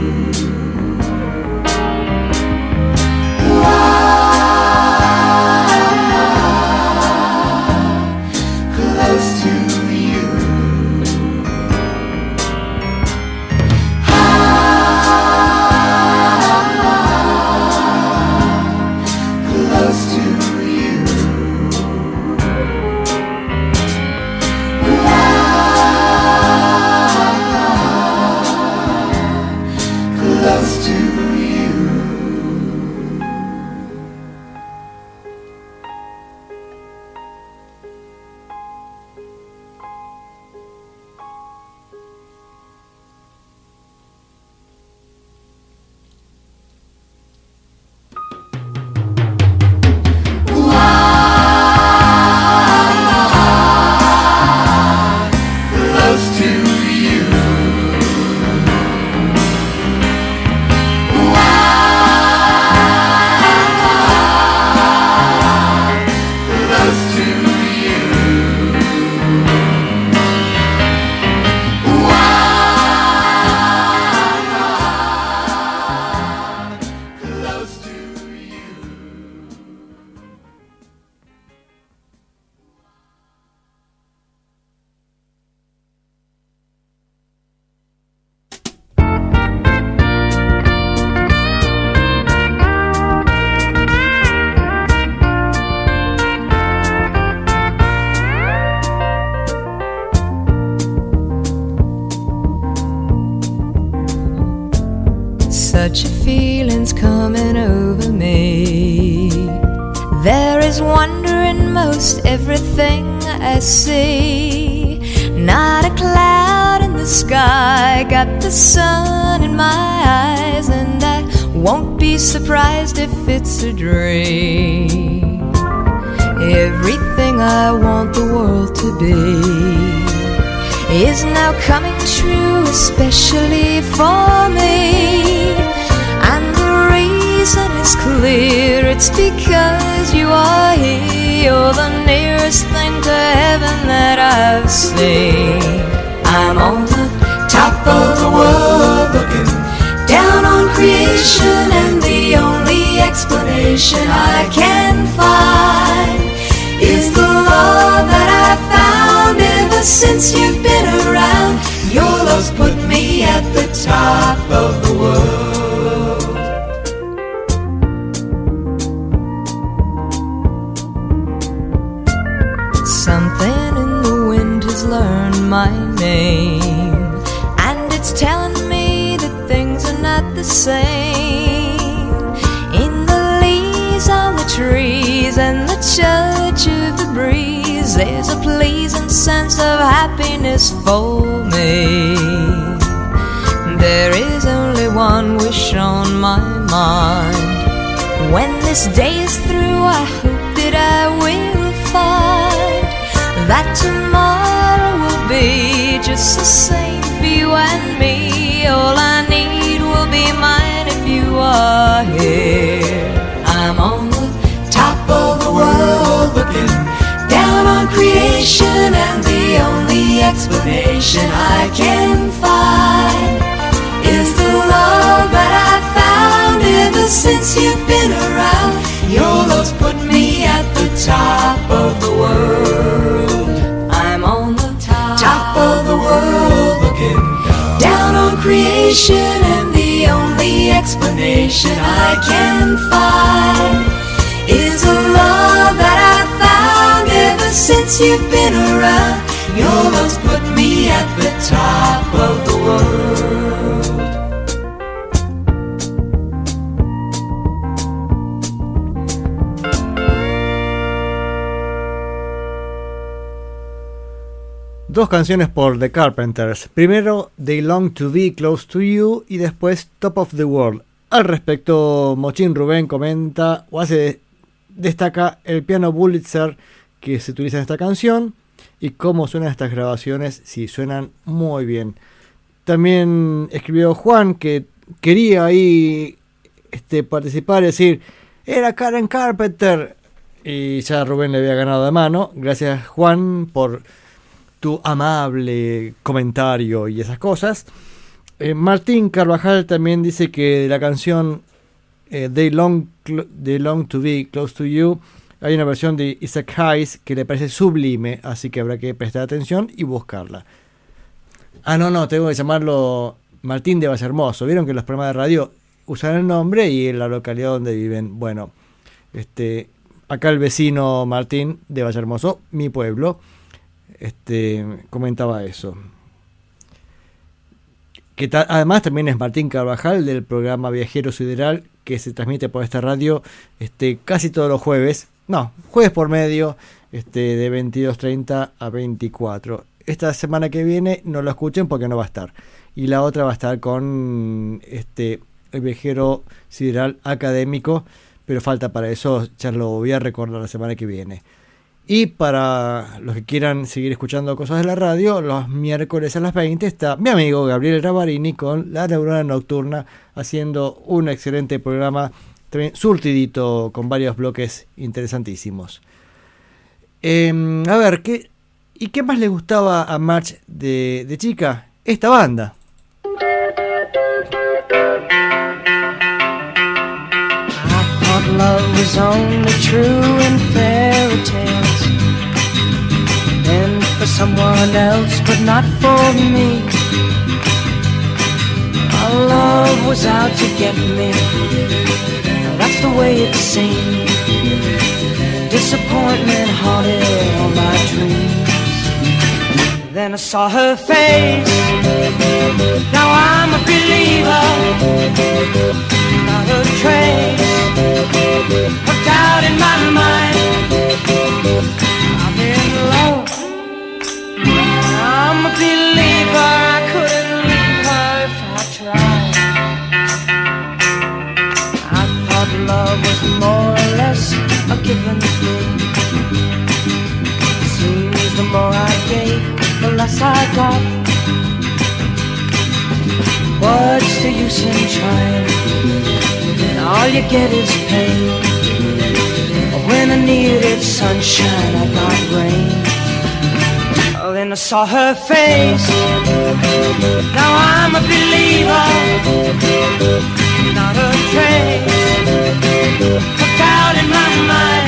Dos canciones por The Carpenters. Primero, They Long to Be Close to You y después Top of the World. Al respecto, Mochín Rubén comenta o hace destaca el piano Bulitzer que se utiliza en esta canción y cómo suenan estas grabaciones. Sí, suenan muy bien. También escribió Juan que quería ahí este, participar y decir, era Karen Carpenter. Y ya Rubén le había ganado de mano. Gracias Juan por tu amable comentario y esas cosas. Eh, Martín Carvajal también dice que la canción eh, They, Long, They Long to Be Close to You hay una versión de Isaac Hayes que le parece sublime, así que habrá que prestar atención y buscarla. Ah, no, no, tengo que llamarlo Martín de Vallehermoso. Vieron que los programas de radio usan el nombre y la localidad donde viven. Bueno, este, acá el vecino Martín de Vallehermoso, mi pueblo, este, comentaba eso. Que además también es Martín Carvajal del programa Viajero Sideral que se transmite por esta radio este, casi todos los jueves. No, jueves por medio, este, de 22.30 a 24. Esta semana que viene no lo escuchen porque no va a estar. Y la otra va a estar con este, el viajero sideral académico, pero falta para eso, ya lo voy a recordar la semana que viene. Y para los que quieran seguir escuchando cosas de la radio, los miércoles a las 20 está mi amigo Gabriel Ravarini con La Neurona Nocturna haciendo un excelente programa, surtidito con varios bloques interesantísimos. Em, a ver, ¿qué, ¿y qué más le gustaba a March de, de chica? Esta banda. I And for someone else, but not for me. Our love was out to get me. That's the way it seemed. Disappointment haunted all my dreams. Then I saw her face. Now I'm a believer. Not a trace of doubt in my mind. I'm in love. I'm a believer. I couldn't leave her if I tried. I thought love was more or less a given thing. Seems the more I gave, the less I got. What's the use in trying? All you get is pain. When I needed sunshine, I got rain. Oh, then I saw her face. Now I'm a believer, not a trace of doubt in my mind.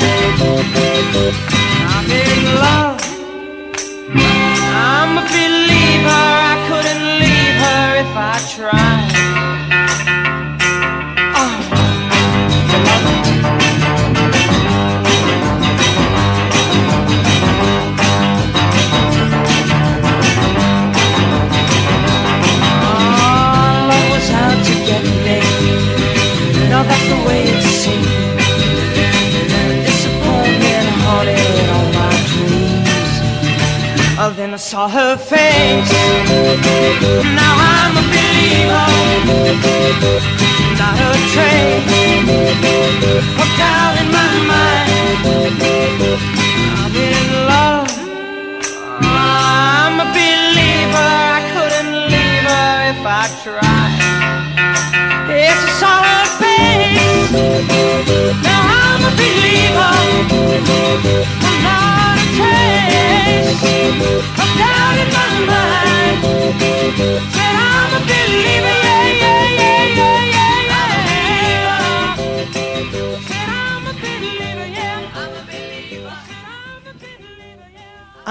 I'm in love. I'm a believer. I couldn't leave her if I tried. Oh, then I saw her face. Now I'm a believer. Not a trace of doubt in my mind. I'm in love. I'm a believer. I couldn't leave her if I tried. Yes, I saw her face. Now I'm a believer.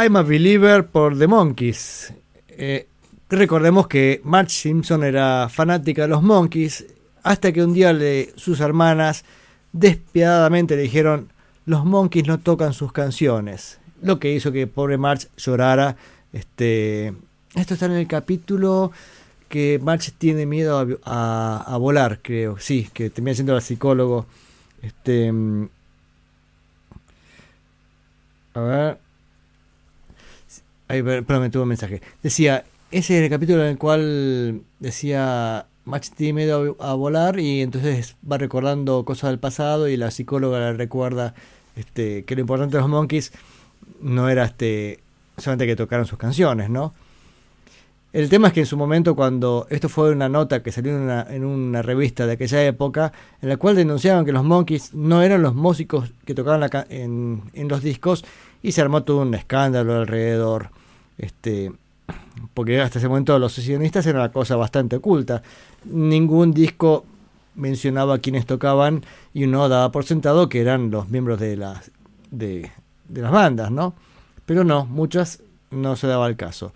I'm a believer. Por The Monkeys. Eh, recordemos que Marge Simpson era fanática de los Monkeys hasta que un día sus hermanas despiadadamente le dijeron los Monkeys no tocan sus canciones. Lo que hizo que pobre Marge llorara. Este, esto está en el capítulo que Marge tiene miedo a, a- volar, creo. Sí, que termina siendo la psicólogo. Este, mm, a ver. Ay, per- perdón, me tuvo un mensaje. Decía, ese es el capítulo en el cual decía, Max tiene miedo a volar y entonces va recordando cosas del pasado y la psicóloga le recuerda este, que lo importante de los Monkeys no era este, solamente que tocaran sus canciones, ¿no? El tema es que en su momento cuando esto fue una nota que salió en una, en una revista de aquella época, en la cual denunciaban que los Monkeys no eran los músicos que tocaban la ca- en, los discos y se armó todo un escándalo alrededor. Este, porque hasta ese momento los sesionistas eran una cosa bastante oculta. Ningún disco mencionaba a quienes tocaban y uno daba por sentado que eran los miembros de las, de, de las bandas, ¿no? Pero no, muchas no se daba el caso.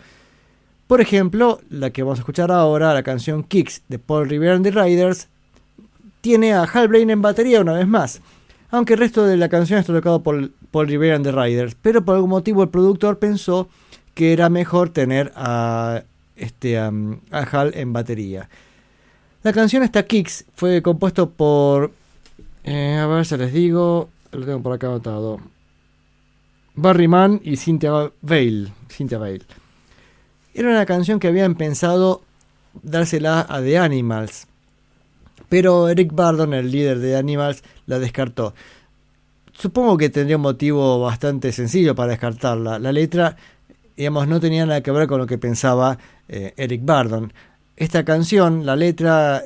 Por ejemplo, la que vamos a escuchar ahora, la canción Kicks de Paul Revere and the Riders, tiene a Hal Blaine en batería una vez más. Aunque el resto de la canción está tocado por Paul Revere and the Riders. Pero por algún motivo el productor pensó que era mejor tener a, este, a, a Hal en batería. La canción esta Kicks fue compuesto por... eh, a ver, se les digo... Lo tengo por acá anotado. Barry Mann y Cynthia Vale. Cynthia Vale. Era una canción que habían pensado dársela a The Animals. Pero Eric Bardon, el líder de The Animals, la descartó. Supongo que tendría un motivo bastante sencillo para descartarla. La letra, digamos, no tenía nada que ver con lo que pensaba eh, Eric Bardon. Esta canción, la letra,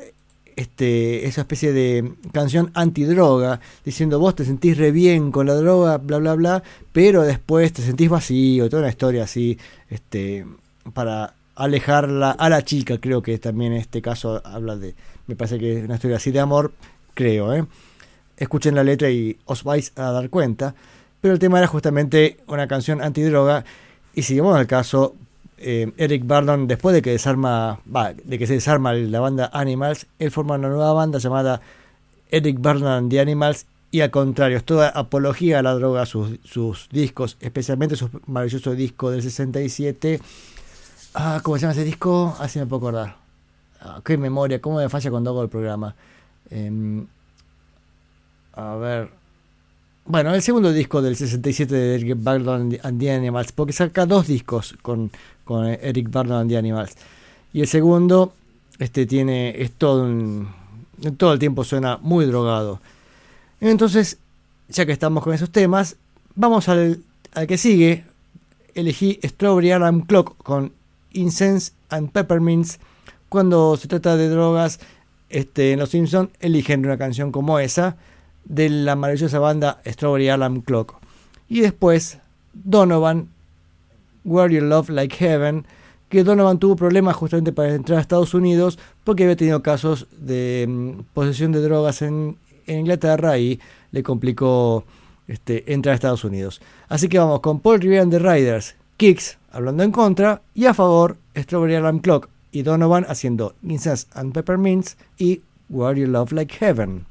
este, esa especie de canción antidroga, diciendo vos te sentís re bien con la droga, bla bla bla, pero después te sentís vacío, toda una historia así, este, para alejarla a la chica, creo que también en este caso habla de, me parece que es una historia así de amor, creo, ¿eh? Escuchen la letra y os vais a dar cuenta, pero el tema era justamente una canción antidroga y si vamos al caso, eh, Eric Bardon, después de que desarma, va, de que se desarma la banda Animals, él forma una nueva banda llamada Eric Bardon and the Animals y al contrario, es toda apología a la droga, sus, sus discos, especialmente su maravilloso disco del 67. Ah, ¿cómo se llama ese disco? Así me puedo acordar. Ah, qué memoria, cómo me falla cuando hago el programa. Em, a ver. Bueno, el segundo disco del 67 de Eric Burdon and the Animals, porque saca dos discos con, con Eric Burdon and the Animals. Y el segundo, este tiene, es todo un- todo el tiempo suena muy drogado. Entonces, ya que estamos con esos temas, vamos al, al que sigue. Elegí Strawberry Alarm Clock con Incense and Peppermints. Cuando se trata de drogas, este, en Los Simpsons eligen una canción como esa de la maravillosa banda Strawberry Alarm Clock. Y después, Donovan, Where You Love Like Heaven, que Donovan tuvo problemas justamente para entrar a Estados Unidos porque había tenido casos de mm, posesión de drogas en, en Inglaterra y le complicó este, entrar a Estados Unidos. Así que vamos con Paul Revere and the Riders, Kicks hablando en contra y a favor Strawberry Alarm Clock y Donovan haciendo Incense and Peppermints y Where You Love Like Heaven.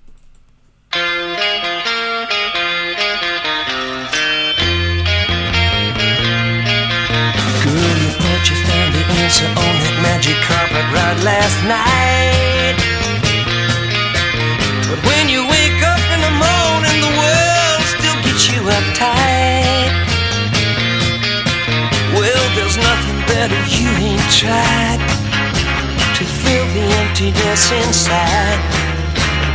Answer on that magic carpet ride last night. But when you wake up in the morning, the world still gets you uptight. Well, there's nothing better you ain't tried to fill the emptiness inside.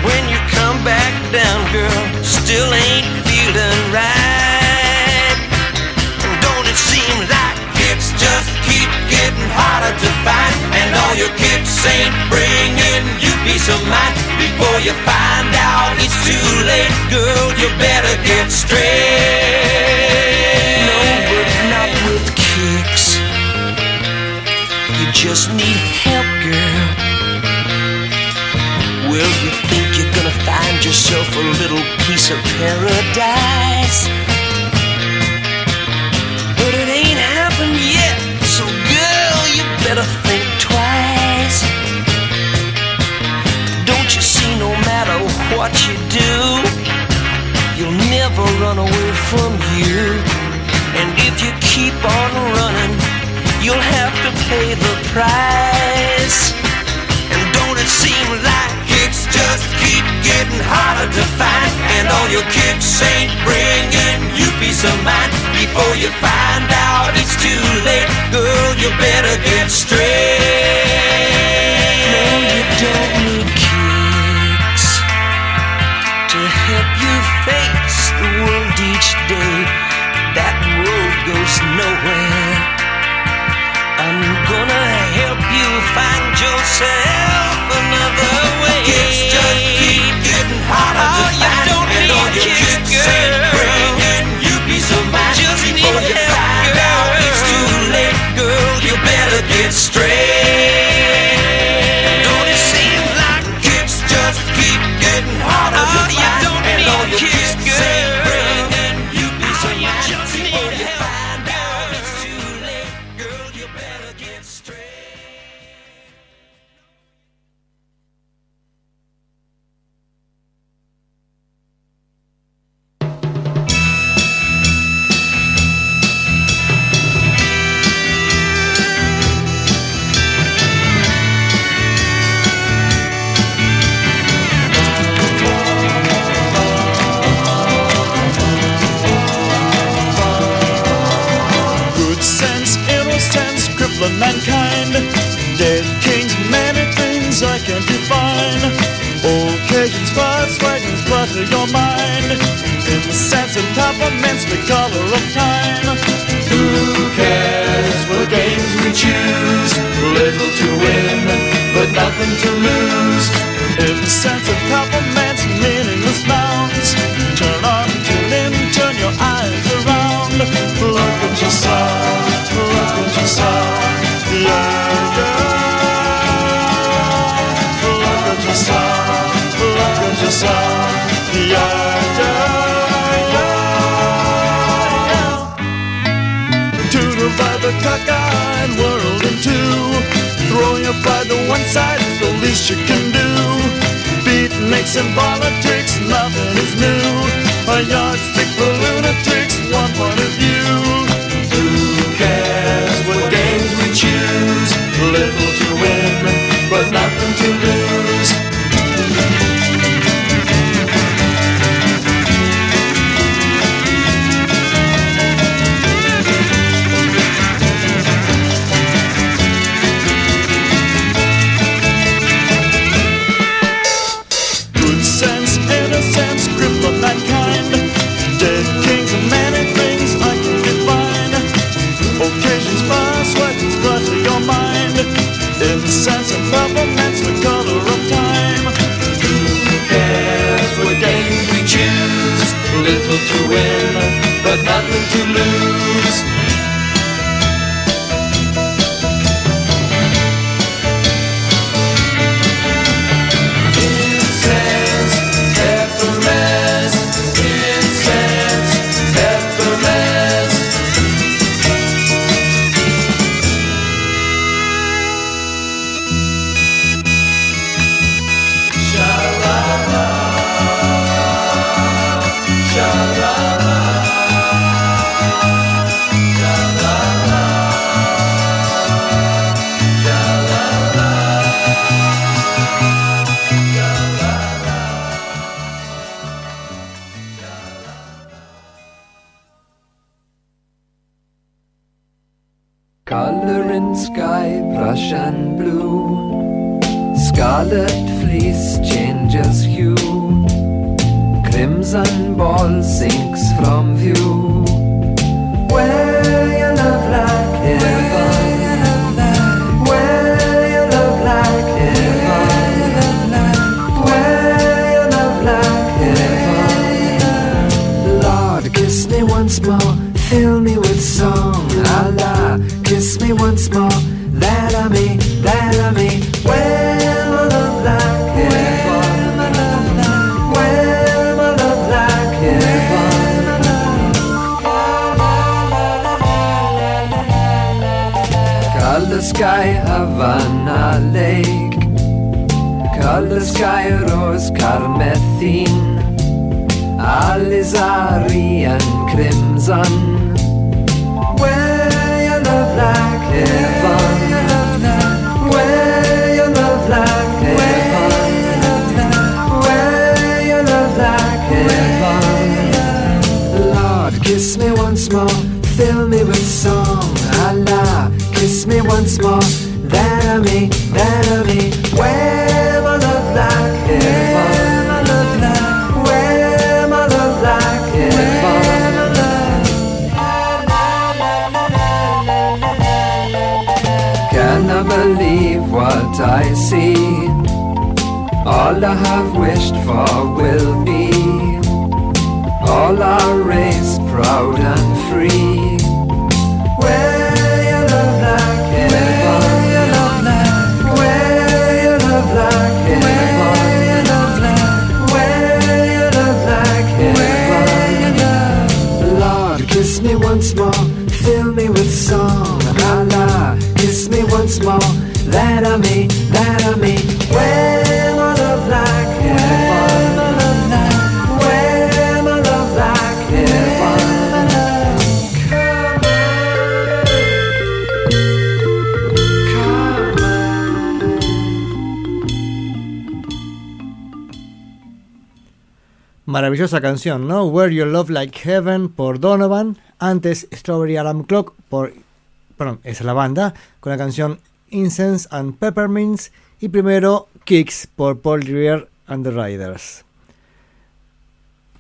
When you come back down, girl, still ain't feeling right. Getting harder to find. And all your kicks ain't bringing you peace of mind. Before you find out it's too late. Girl, you better get straight. No, but not with kicks. You just need help, girl. Well, you think you're gonna find yourself a little piece of paradise what you do, you'll never run away from you. And if you keep on running, you'll have to pay the price. And don't it seem like it's just keep getting harder to find And all your kicks ain't bringing you peace of mind Before you find out it's too late Girl, you better get straight No, you don't need you face the world each day. That road goes nowhere. I'm gonna help you find yourself another way. It's just keep getting harder Maravillosa canción, ¿no? Where You Love Like Heaven por Donovan. Antes Strawberry Alarm Clock por. Perdón, esa es la banda. Con la canción Incense and Peppermints. Y primero Kicks por Paul Revere and the Riders.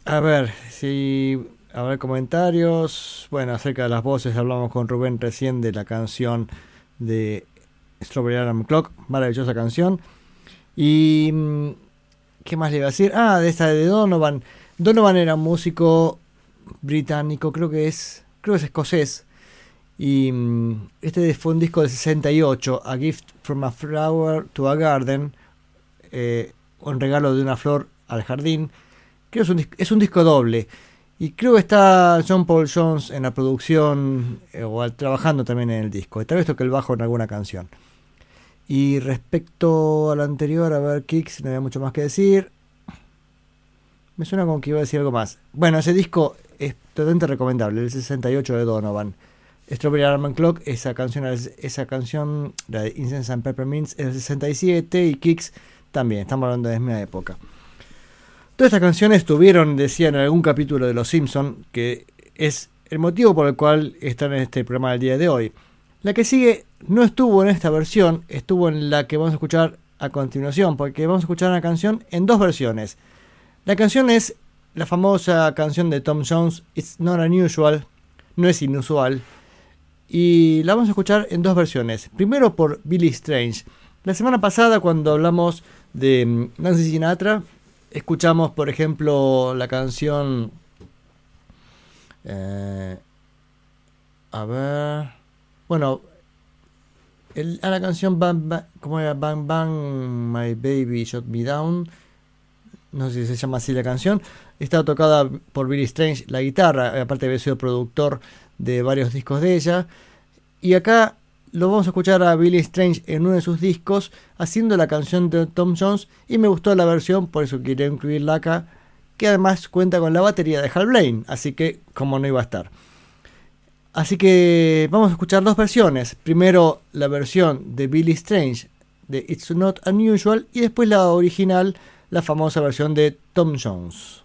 A ver, si. Ver, comentarios. Bueno, acerca de las voces, hablamos con Rubén recién de la canción de Strawberry Alarm Clock. Maravillosa canción. Y. mm, ¿Qué más le iba a decir? Ah, de esta de Donovan. Donovan era un músico británico, creo que es, creo que es escocés. Y mm, este fue un disco del 68, A Gift from a Flower to a Garden, eh, un regalo de una flor al jardín. Creo es un, disco doble. Y creo que está John Paul Jones en la producción eh, o trabajando también en el disco. Tal vez toque el bajo en alguna canción. Y respecto al anterior, a ver, Kicks, no había mucho más que decir. Me suena como que iba a decir algo más. Bueno, ese disco es totalmente recomendable, el 68 de Donovan. Strawberry Alarm Clock, esa canción, esa canción, la de Incense and Peppermints, es del 67 y Kicks también, estamos hablando de la misma época. Todas estas canciones tuvieron, decían en algún capítulo de Los Simpson, que es el motivo por el cual están en este programa del día de hoy. La que sigue no estuvo en esta versión, estuvo en la que vamos a escuchar a continuación, porque vamos a escuchar una canción en dos versiones. La canción es la famosa canción de Tom Jones, It's Not Unusual, no es inusual, y la vamos a escuchar en dos versiones. Primero por Billy Strange. La semana pasada cuando hablamos de mm, Nancy Sinatra, escuchamos por ejemplo la canción... eh, a ver... Bueno, a la canción Bang, Bang, ¿cómo era? Bang Bang My Baby Shot Me Down. No sé si se llama así la canción. Está tocada por Billy Strange la guitarra, aparte había sido productor de varios discos de ella. Y acá lo vamos a escuchar a Billy Strange en uno de sus discos haciendo la canción de Tom Jones y me gustó la versión, por eso quería incluirla acá, que además cuenta con la batería de Hal Blaine, así que como no iba a estar. Así que vamos a escuchar dos versiones. Primero la versión de Billy Strange de It's Not Unusual y después la original, la famosa versión de Tom Jones.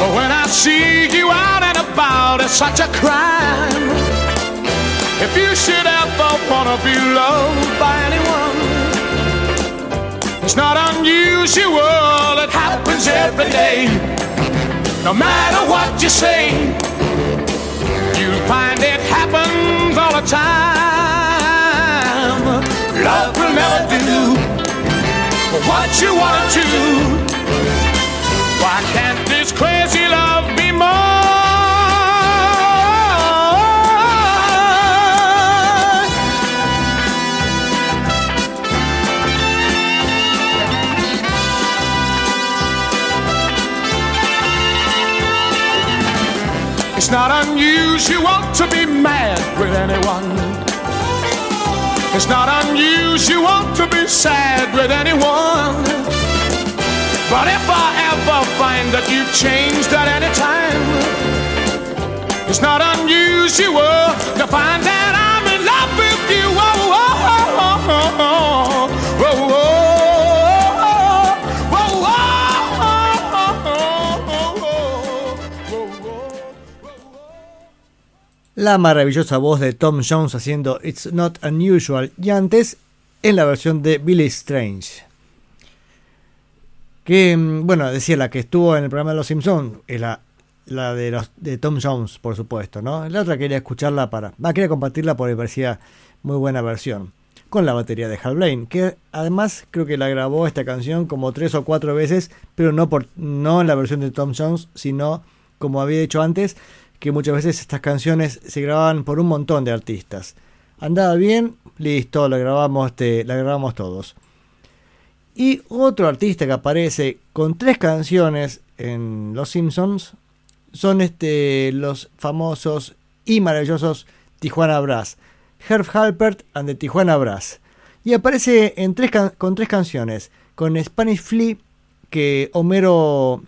But when I see you out and about, it's such a crime. If you should ever wanna be loved by anyone, it's not unusual, it happens every day. No matter what you say, you'll find it happens all the time. Love will never do what you wanna do. Why can't this crazy love be mine? It's not unusual to be mad with anyone. It's not unusual to be sad with anyone. La maravillosa voz de Tom Jones haciendo It's Not Unusual. Y antes, en la versión de Billy Strange. Que, mm, bueno, decía la que estuvo en el programa de Los Simpsons, es la, la de, Tom Jones, por supuesto, ¿no? La otra quería escucharla para. Ah, quería compartirla porque parecía muy buena versión. Con la batería de Hal Blaine, que además creo que la grabó esta canción como tres o cuatro veces, pero no, por, no en la versión de Tom Jones, sino como había dicho antes, que muchas veces estas canciones se grababan por un montón de artistas. Andaba bien, listo, la grabamos, la grabamos todos. Y otro artista que aparece con tres canciones en Los Simpsons son este, los famosos y maravillosos Tijuana Brass. Herb Halpert and the Tijuana Brass. Y aparece con tres canciones. Con Spanish Flea, que Homero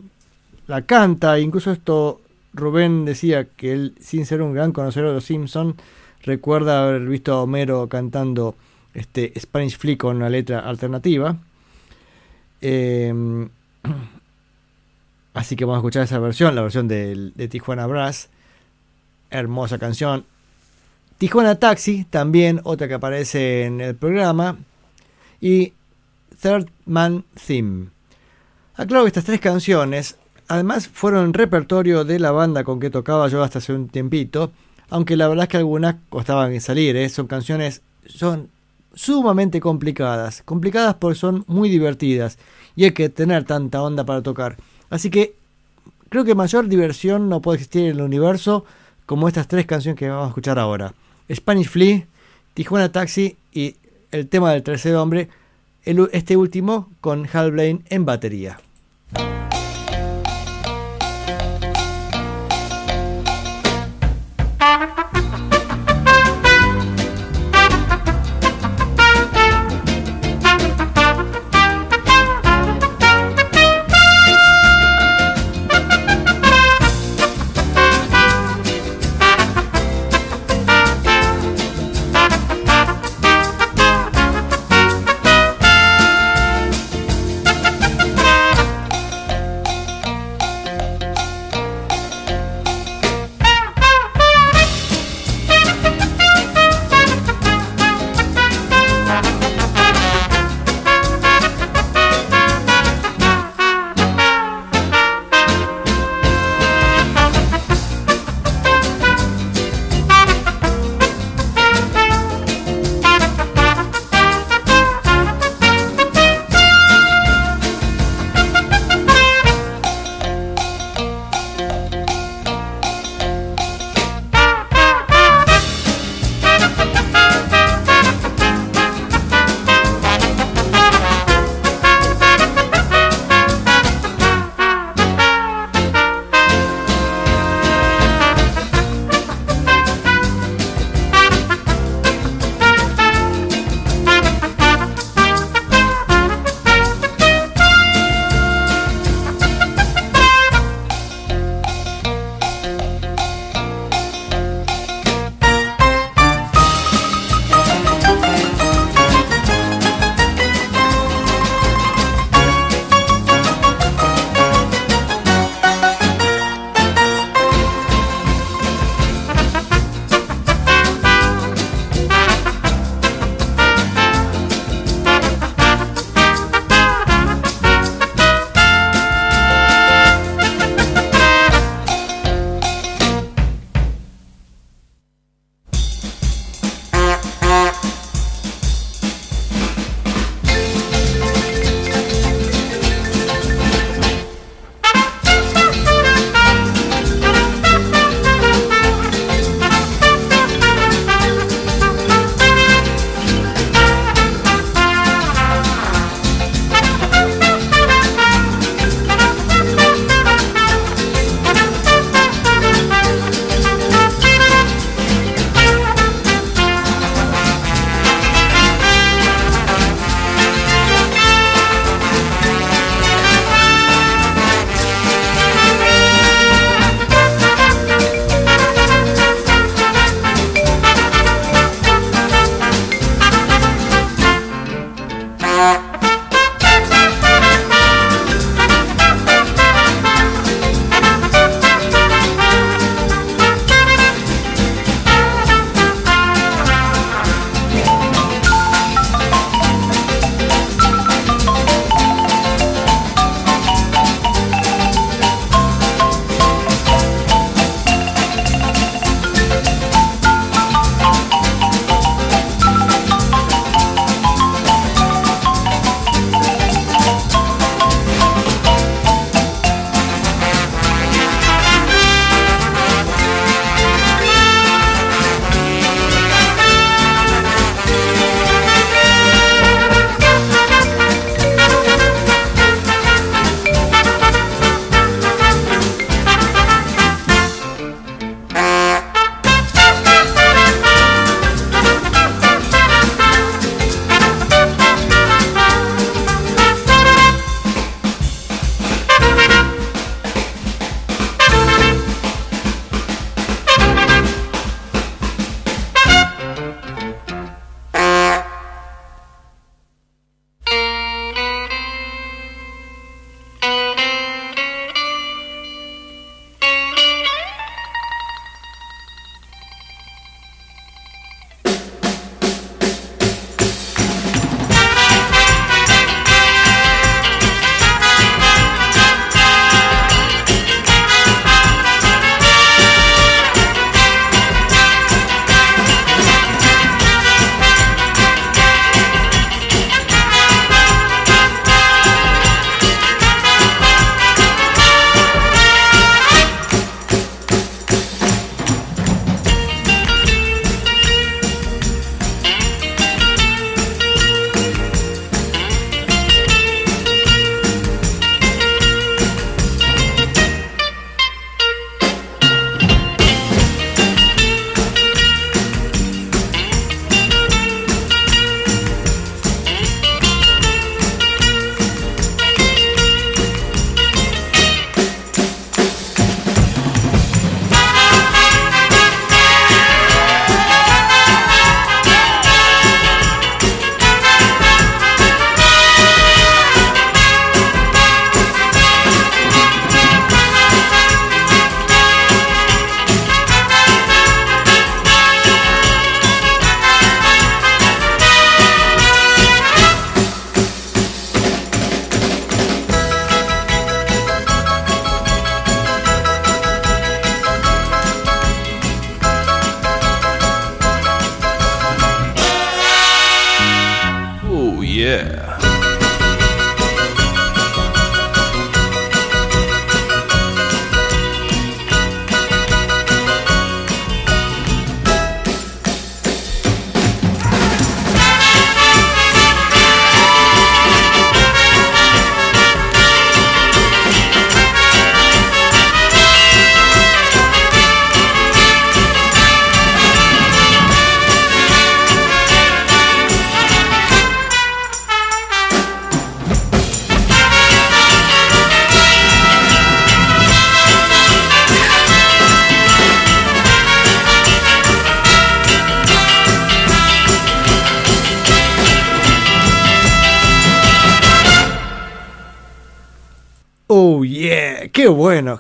la canta. Incluso esto Rubén decía que él, sin ser un gran conocedor de los Simpsons, recuerda haber visto a Homero cantando este Spanish Flea con una letra alternativa. Eh, así que vamos a escuchar esa versión, la versión del- de, Tijuana Brass. Hermosa canción. Tijuana Taxi, también otra que aparece en el programa. Y Third Man Theme. Aclaro que estas tres canciones, además fueron repertorio de la banda con que tocaba yo hasta hace un tiempito. Aunque la verdad es que algunas costaban en salir, ¿eh? son canciones, son sumamente complicadas. Complicadas porque son muy divertidas y hay que tener tanta onda para tocar. Así que creo que mayor diversión no puede existir en el universo como estas tres canciones que vamos a escuchar ahora. Spanish Flea, Tijuana Taxi y el tema del tercer hombre, este último con Hal Blaine en batería.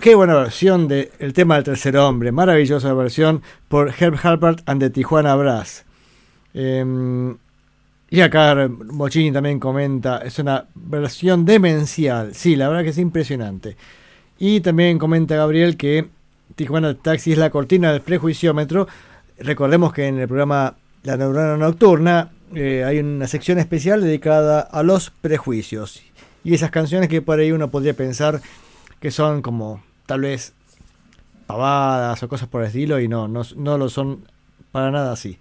Qué buena versión del tema del tercer hombre, maravillosa versión por Herb Halpert and the Tijuana Brass. Em, y acá Mochini también comenta, es una versión demencial, sí, la verdad que es impresionante. Y también comenta Gabriel que Tijuana Taxi es la cortina del prejuiciómetro. Recordemos que en el programa La Neurona Nocturna eh, hay una sección especial dedicada a los prejuicios. Y esas canciones que por ahí uno podría pensar que son como tal vez pavadas o cosas por el estilo y no, no, no lo son para nada así.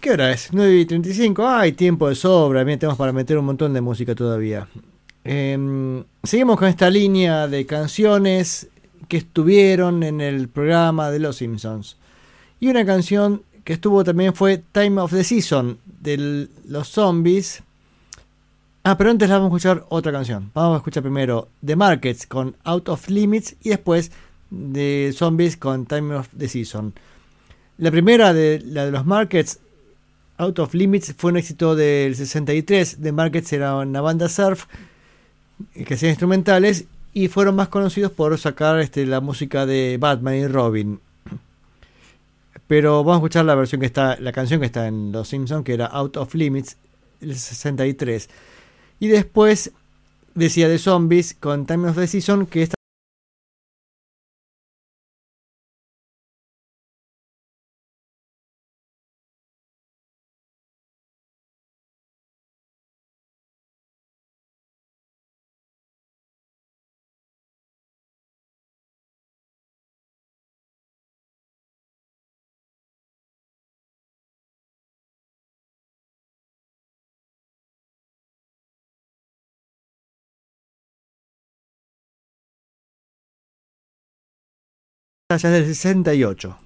¿Qué, hora es? 9 y 35. Ah, hay tiempo de sobra. Bien, tenemos para meter un montón de música todavía. Em, seguimos con esta línea de canciones que estuvieron en el programa de Los Simpsons. Y una canción que estuvo también fue Time of the Season de los zombies. Ah, pero antes vamos a escuchar otra canción. Vamos a escuchar primero The Markets con Out of Limits y después de Zombies con Time of the Season. La primera de la de los Markets, Out of Limits, fue un éxito del 63. The Markets era una banda surf que hacían instrumentales y fueron más conocidos por sacar este, la música de Batman y Robin. Pero vamos a escuchar la versión que está, la canción que está en Los Simpsons, que era Out of Limits, el 63. Y después decía de Zombies con Time of the Season, que esta es del 68.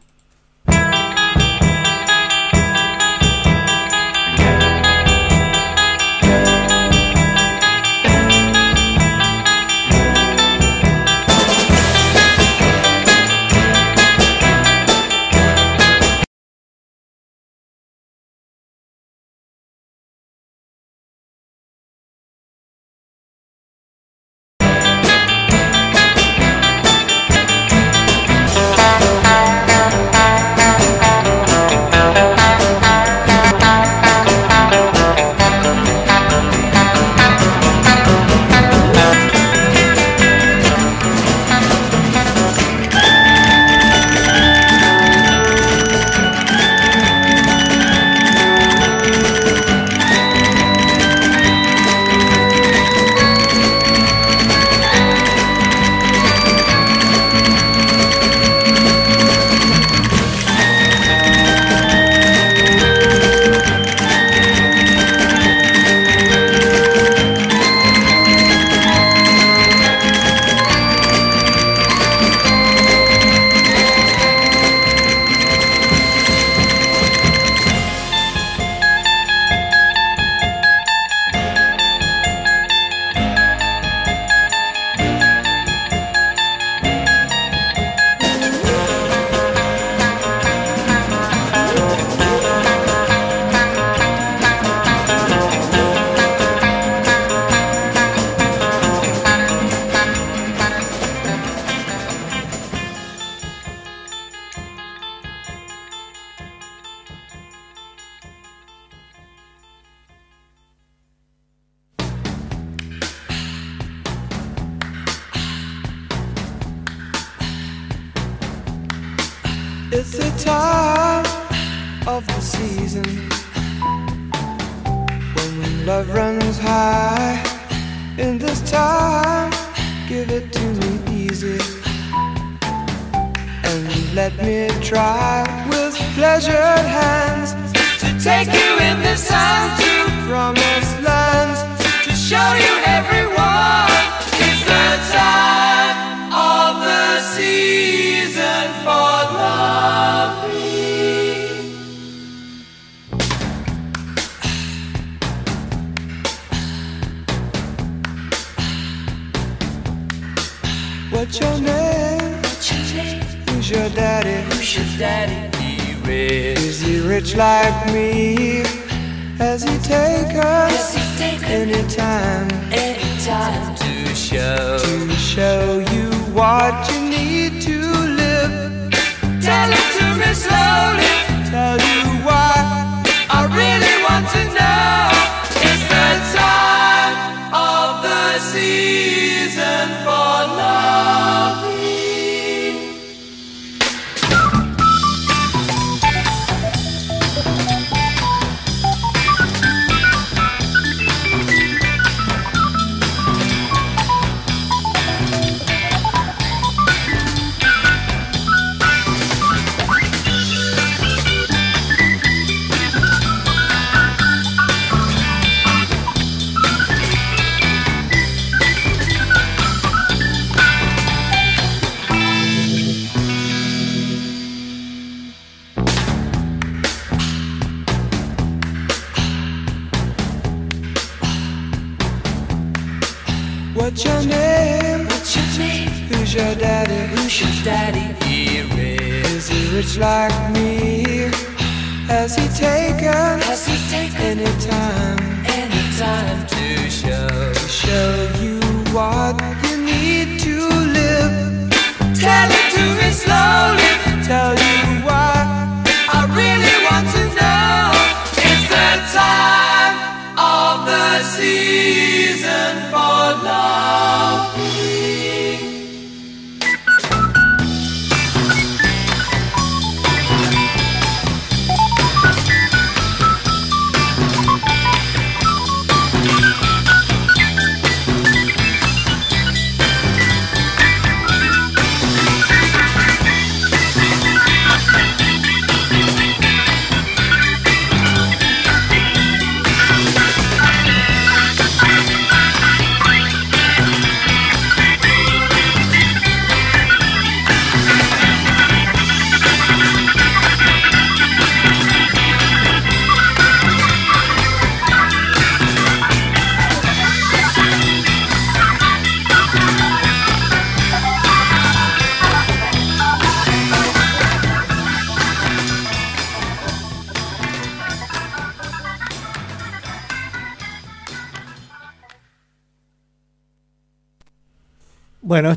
The season for love.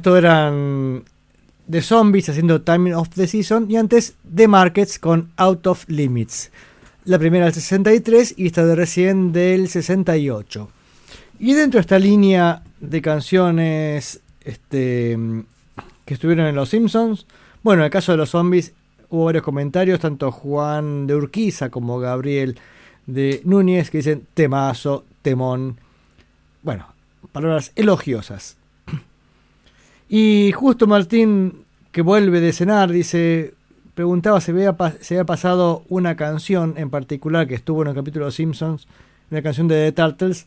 Bueno, esto eran The Zombies haciendo Timing of the Season y antes The Markets con Out of Limits. La primera del 63 y esta de recién del 68. Y dentro de esta línea de canciones este, que estuvieron en Los Simpsons, bueno, en el caso de los zombies hubo varios comentarios, tanto Juan de Urquiza como Gabriel de Núñez, que dicen temazo, temón. Bueno, palabras elogiosas. Y justo Martín, que vuelve de cenar, dice, preguntaba si había, había pasado una canción en particular que estuvo en el capítulo de Los Simpsons, una canción de The Turtles.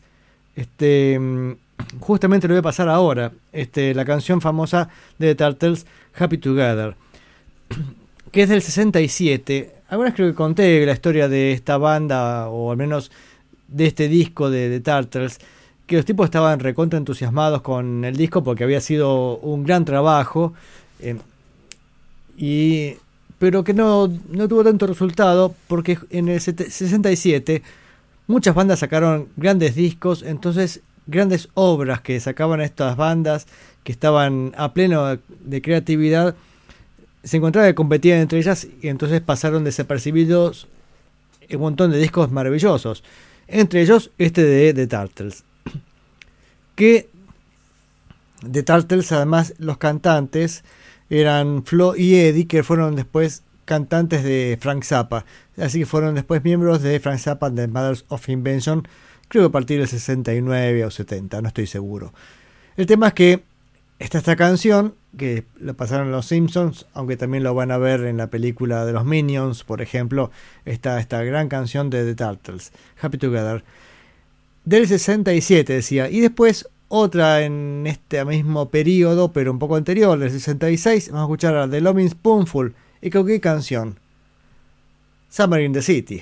Este, mm, justamente lo voy a pasar ahora. Este, la canción famosa de The Turtles, Happy Together, que es del 67. Algunas creo que conté la historia de esta banda, o al menos de este disco de The Turtles que los tipos estaban recontra entusiasmados con el disco porque había sido un gran trabajo, eh, y, pero que no, no tuvo tanto resultado porque en el sete- 67 muchas bandas sacaron grandes discos, entonces grandes obras que sacaban estas bandas que estaban a pleno de creatividad se encontraba que competían entre ellas y entonces pasaron desapercibidos un montón de discos maravillosos. Entre ellos este de The Turtles. Que The Turtles, además, los cantantes eran Flo y Eddie, que fueron después cantantes de Frank Zappa. Así que fueron después miembros de Frank Zappa and the Mothers of Invention, creo que a partir del 69 o 70, no estoy seguro. El tema es que está esta canción, que la pasaron los Simpsons, aunque también lo van a ver en la película de los Minions, por ejemplo, está esta gran canción de The Turtles, Happy Together, del 67 decía, y después otra en este mismo periodo, pero un poco anterior, del 66, vamos a escuchar a The Loving Spoonful, y con qué canción, Summer in the City.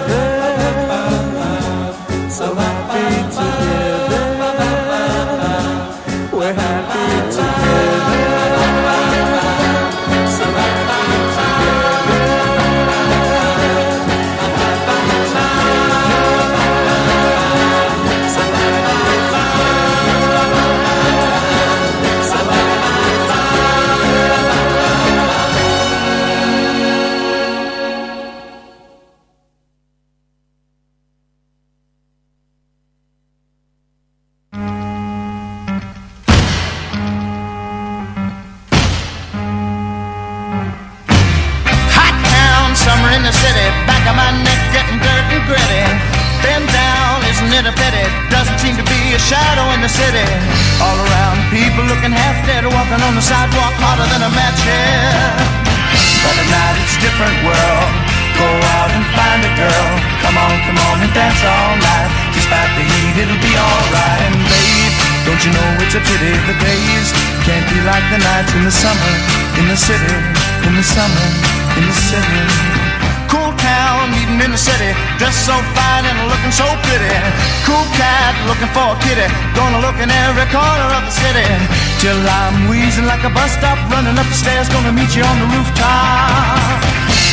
The stairs, gonna meet you on the rooftop.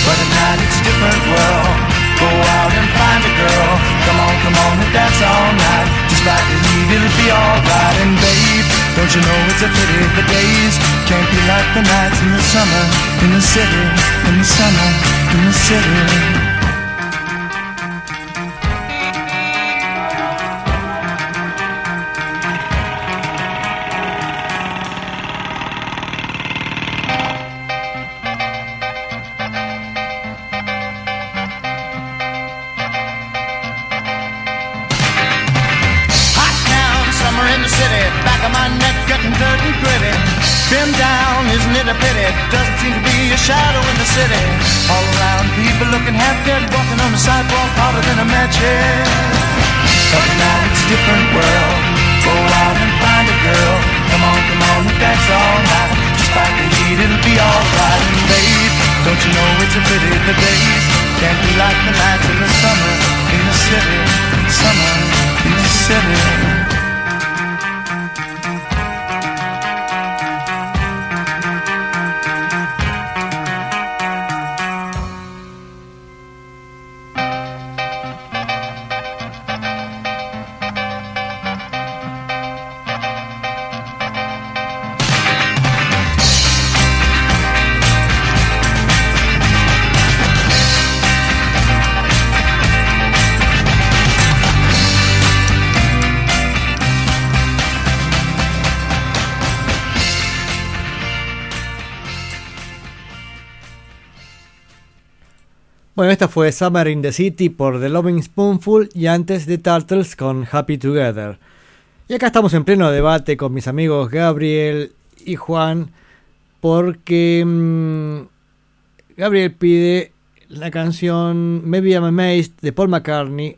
But at night it's a different world. Go out and find a girl. Come on, come on and dance all night. Just like the heat, it'll be alright. And babe, don't you know it's a pity the days can't be like the nights in the summer, in the city, in the summer, in the city. Head. But now it's a different world. Go out and find a girl. Come on, come on, and dance all night. Just Despite the heat, it'll be alright. And babe, don't you know it's a pity the days can't be like the nights in the summer in the city, summer in the city. Bueno, esta fue Summer in the City por The Loving Spoonful y antes The Turtles con Happy Together. Y acá estamos en pleno debate con mis amigos Gabriel y Juan porque mm, Gabriel pide la canción Maybe I'm Amazed de Paul McCartney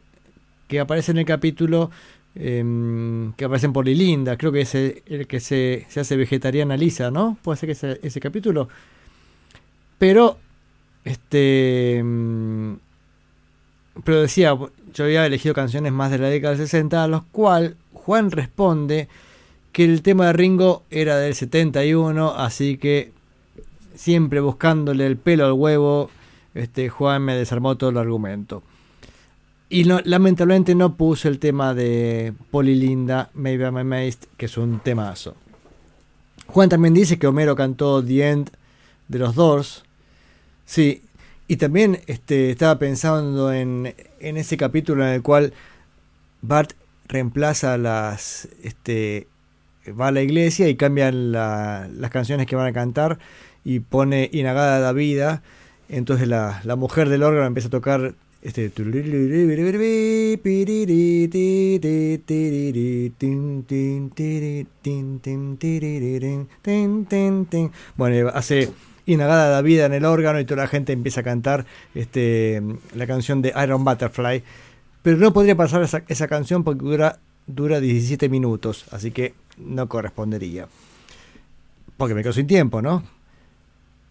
que aparece en el capítulo em, que aparece en Polilinda. Creo que es el, el que se, se hace vegetariana Lisa, ¿no? Puede ser que sea ese capítulo. Pero, este. mm, Pero decía, yo había elegido canciones más de la década del 60, a los cual Juan responde que el tema de Ringo era del 71, así que siempre buscándole el pelo al huevo, este Juan me desarmó todo el argumento. Y lamentablemente no puso el tema de Polilinda, Maybe I'm Amazed, que es un temazo. Juan también dice que Homero cantó The End de los Doors. Sí, y también este, estaba pensando en, en ese capítulo en el cual Bart reemplaza las. Este, va a la iglesia y cambian la- las canciones que van a cantar y pone Inagada da vida. Entonces la, la mujer del órgano empieza a tocar. Este, bueno, hace Inagada da vida en el órgano y toda la gente empieza a cantar este, la canción de Iron Butterfly. Pero no podría pasar esa, esa canción porque dura, dura 17 minutos, así que no correspondería. Porque me quedo sin tiempo, ¿no?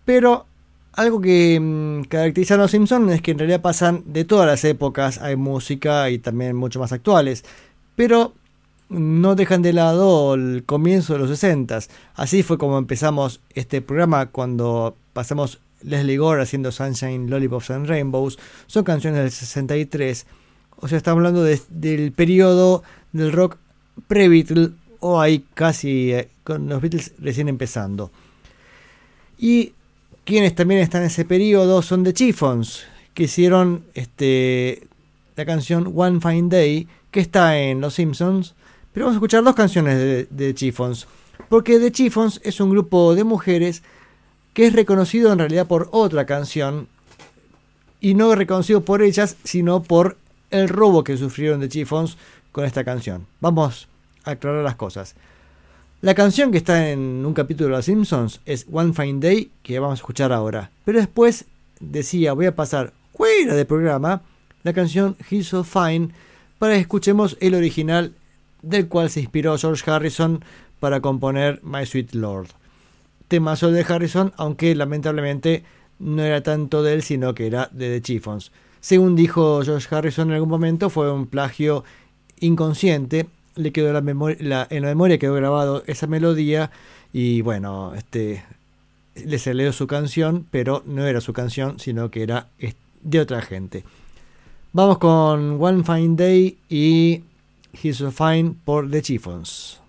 Pero algo que mm, caracteriza a los Simpsons es que en realidad pasan de todas las épocas, hay música y también mucho más actuales, pero no dejan de lado el comienzo de los 60 Así fue como empezamos este programa cuando pasamos Leslie Gore haciendo Sunshine, Lollipops and Rainbows. Son canciones del 63. O sea, estamos hablando de- del periodo del rock pre-Beatle o ahí casi eh, con los Beatles recién empezando. Y quienes también están en ese periodo son The Chiffons, que hicieron este, la canción One Fine Day, que está en Los Simpsons. Pero vamos a escuchar dos canciones de, de Chiffons, porque The Chiffons es un grupo de mujeres que es reconocido en realidad por otra canción, y no reconocido por ellas, sino por el robo que sufrieron The Chiffons con esta canción. Vamos a aclarar las cosas. La canción que está en un capítulo de Los Simpsons es One Fine Day, que vamos a escuchar ahora. Pero después decía, voy a pasar fuera del programa la canción He's So Fine para que escuchemos el original del cual se inspiró George Harrison para componer My Sweet Lord. Temazo de Harrison, aunque lamentablemente no era tanto de él, sino que era de The Chiffons. Según dijo George Harrison en algún momento, fue un plagio inconsciente. Le quedó la la- en la memoria quedó grabado esa melodía y bueno, este le salió su canción, pero no era su canción, sino que era de otra gente. Vamos con One Fine Day y He's So Fine por The Chiffons.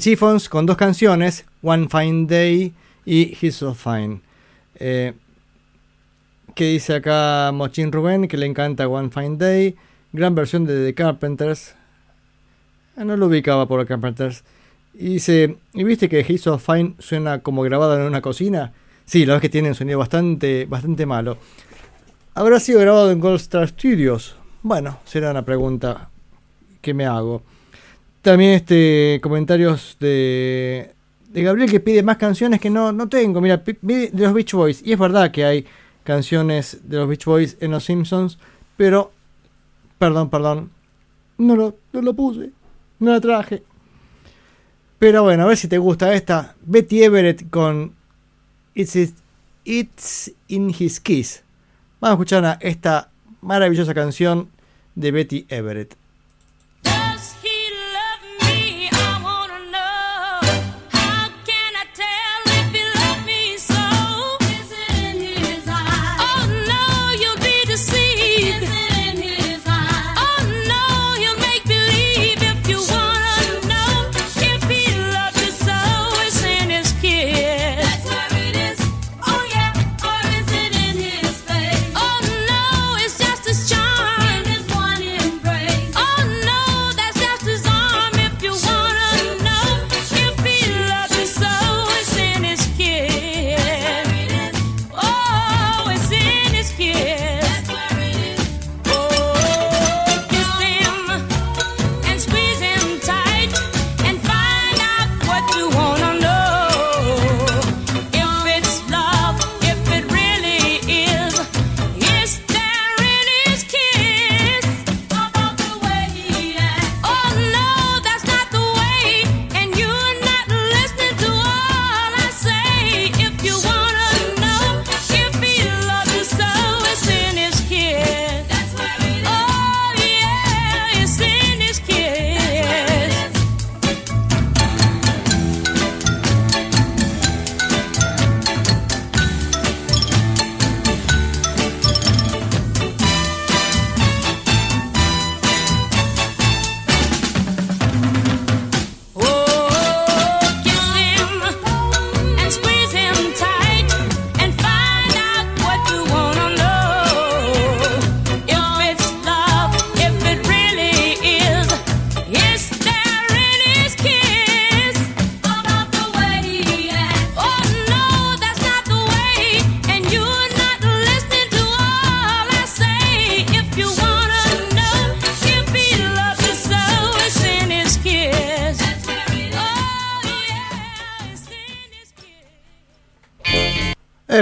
Chiffons con dos canciones, One Fine Day y He's So Fine. Eh, que dice acá Mochin Rubén que le encanta One Fine Day, gran versión de The Carpenters. Ah, no lo ubicaba por The Carpenters. Y dice, ¿y viste que He's So Fine suena como grabado en una cocina? Sí, la vez que tiene un sonido bastante, bastante malo. ¿Habrá sido grabado en Gold Star Studios? Bueno, será una pregunta que me hago. También este comentarios de, de Gabriel que pide más canciones que no, no tengo. Mira, de los Beach Boys. Y es verdad que hay canciones de los Beach Boys en Los Simpsons, pero, perdón, perdón, no lo, no lo puse, no la traje. Pero bueno, a ver si te gusta esta. Betty Everett con It's, It's in His Kiss. Vamos a escuchar a esta maravillosa canción de Betty Everett.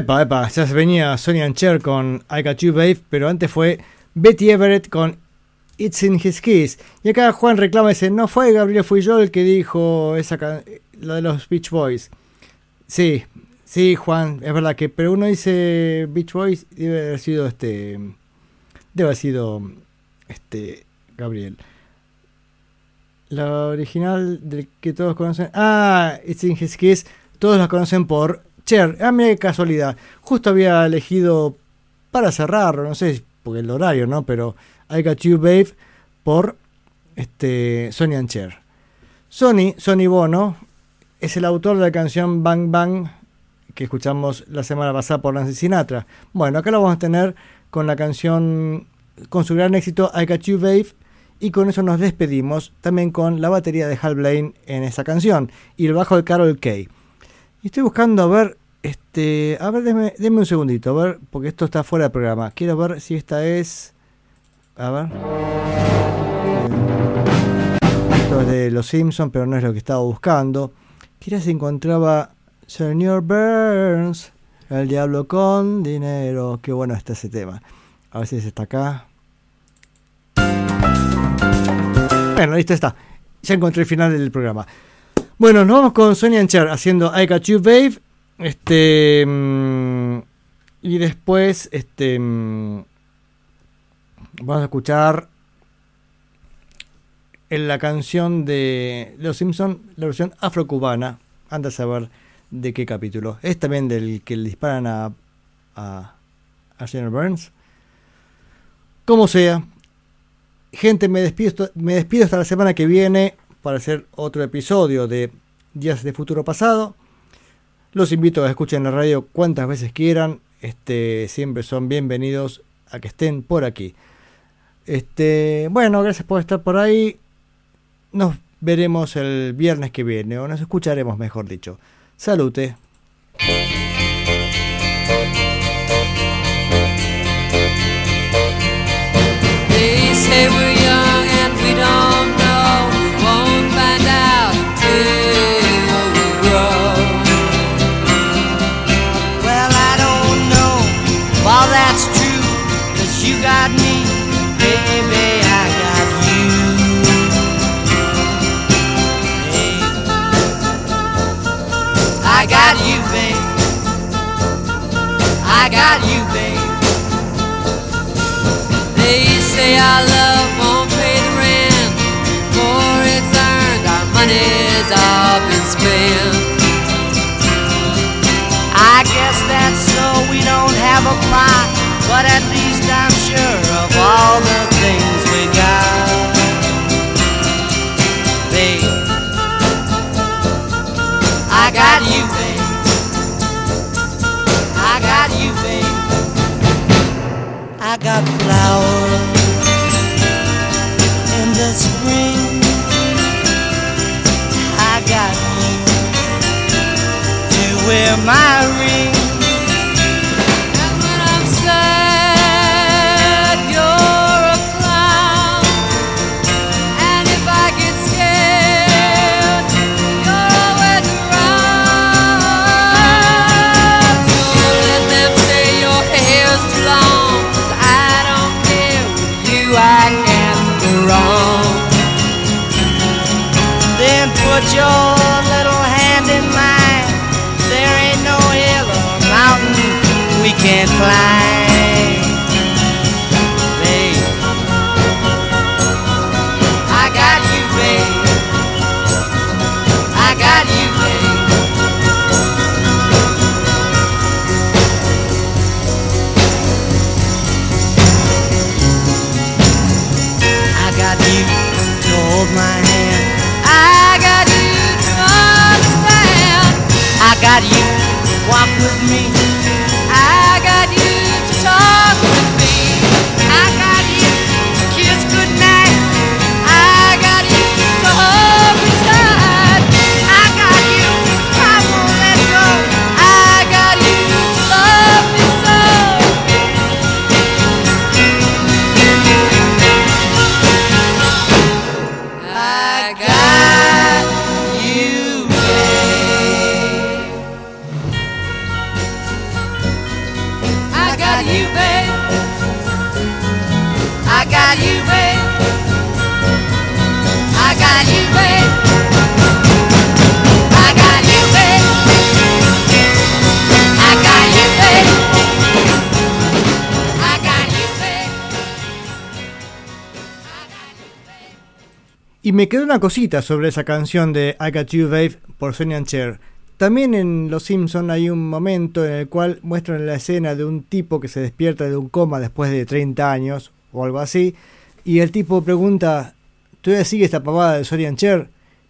Epa, epa, ya se venía Sonia Ancher con I Got You Babe, pero antes fue Betty Everett con It's in His Kiss. Y acá Juan reclama, y dice, no fue Gabriel, fui yo el que dijo esa lo de los Beach Boys. Sí, sí, Juan, es verdad que, pero uno dice Beach Boys, debe haber sido este, debe haber sido este, Gabriel. La original del que todos conocen, ah, It's in His Kiss, todos la conocen por Cher. Mira qué casualidad. Justo había elegido para cerrar, no sé, porque el horario, ¿no? Pero I Got You Babe por este, Sonny and Cher. Sony, Sony Bono, es el autor de la canción Bang Bang que escuchamos la semana pasada por Nancy Sinatra. Bueno, acá lo vamos a tener con la canción, con su gran éxito I Got You Babe y con eso nos despedimos también con la batería de Hal Blaine en esa canción y el bajo de Carol Kay. Y estoy buscando a ver, este, a ver, deme, un segundito, a ver, porque esto está fuera del programa. Quiero ver si esta es, a ver. Eh, Esto es de Los Simpsons, pero no es lo que estaba buscando. Quería si encontraba Señor Burns, el diablo con dinero. Qué bueno está ese tema. A ver si está acá. Bueno, listo está. Ya encontré el final del programa. Bueno, nos vamos con Sonia Cher haciendo I Got You Babe. Este. mm, y después, este. mm, vamos a escuchar en la canción de Los Simpson, la versión afrocubana. Anda a saber de qué capítulo. Es también del que le disparan a. a. a Señor Burns. Como sea, gente, me despido, me despido hasta la semana que viene para hacer otro episodio de Días de Futuro Pasado. Los invito a que escuchen la radio cuantas veces quieran. Este, siempre son bienvenidos a que estén por aquí. Este, bueno, gracias por estar por ahí. Nos veremos el viernes que viene, o nos escucharemos, mejor dicho. Salute. Got me, baby, I got you. Hey. I got you, babe. I got you, babe. They say our love won't pay the rent. For it's earned, our money's all been spent. I guess that's so we don't have a plot, in the spring. I got you to wear my ring. Walk with me. Me quedó una cosita sobre esa canción de I Got You Babe por Sonny and Cher. También en Los Simpson hay un momento en el cual muestran la escena de un tipo que se despierta de un coma después de 30 años o algo así. Y el tipo pregunta, ¿todavía sigue esta pavada de Sonny and Cher?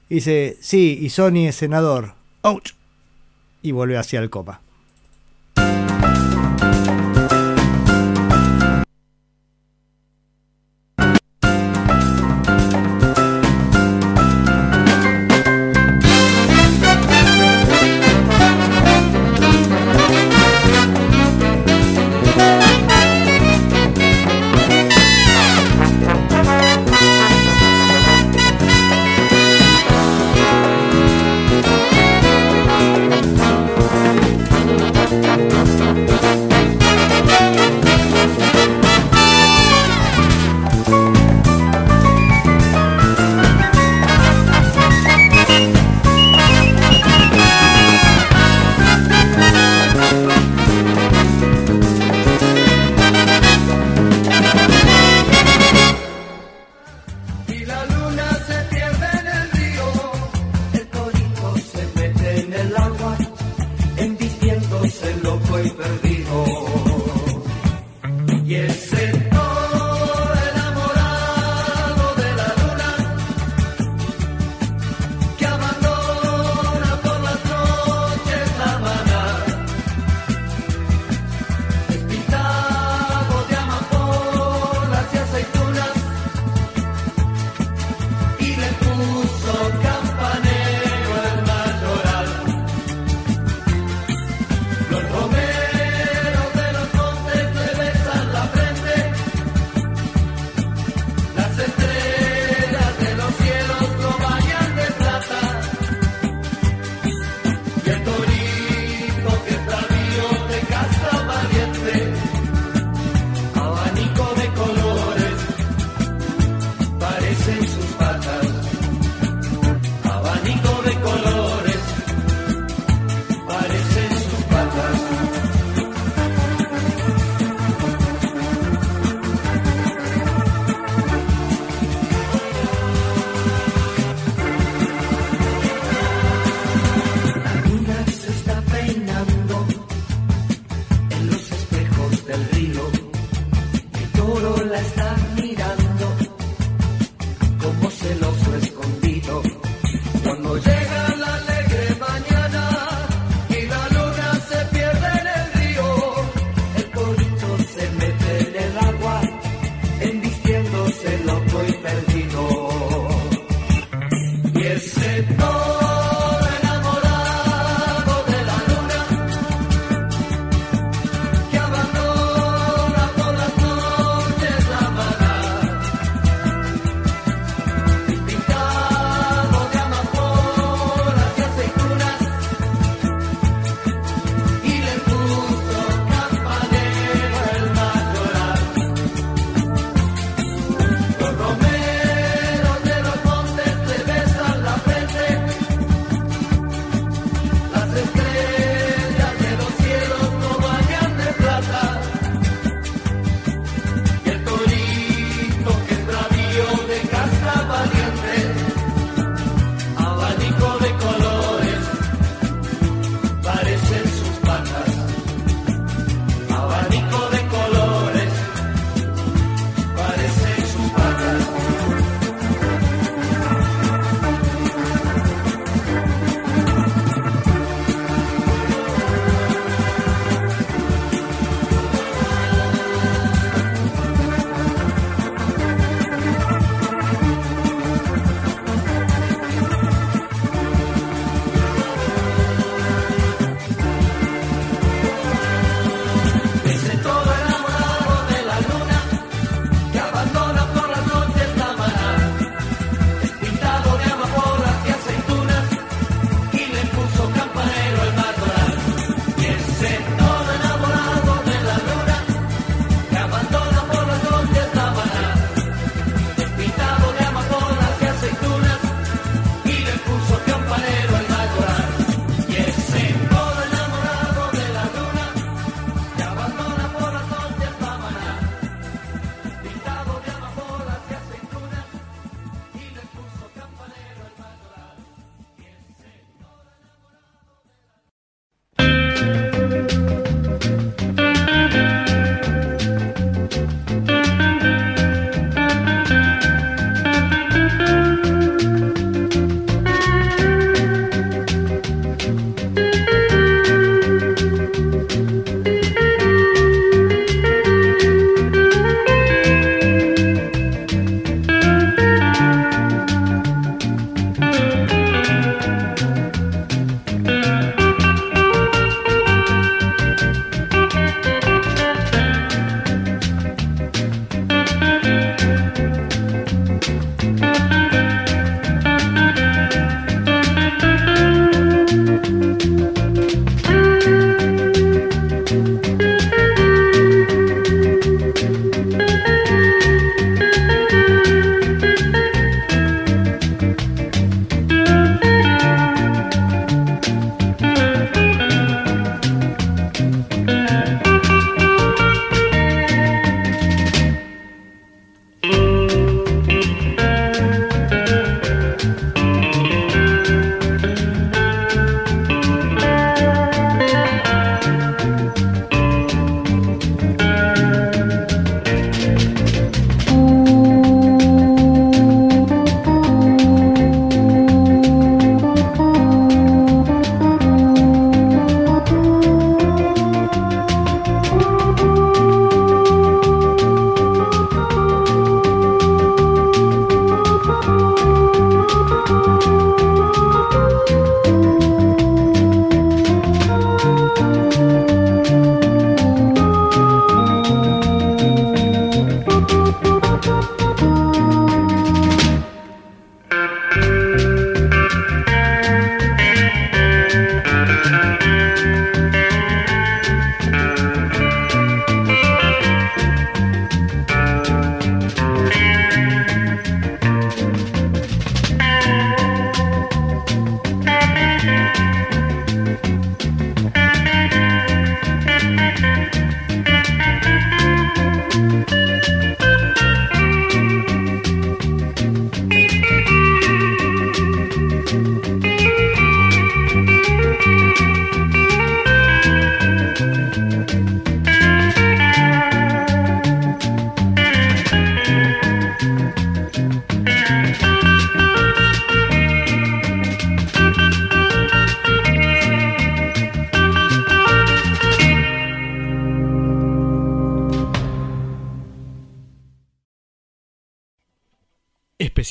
Y dice, sí, y Sonny es senador. ¡Ouch! Y vuelve hacia el coma.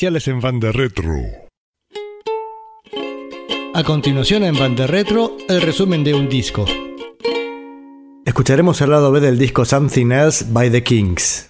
Especiales en Banda Retro. A continuación en Banda Retro, el resumen de un disco. Escucharemos el lado B del disco Something Else by the Kings.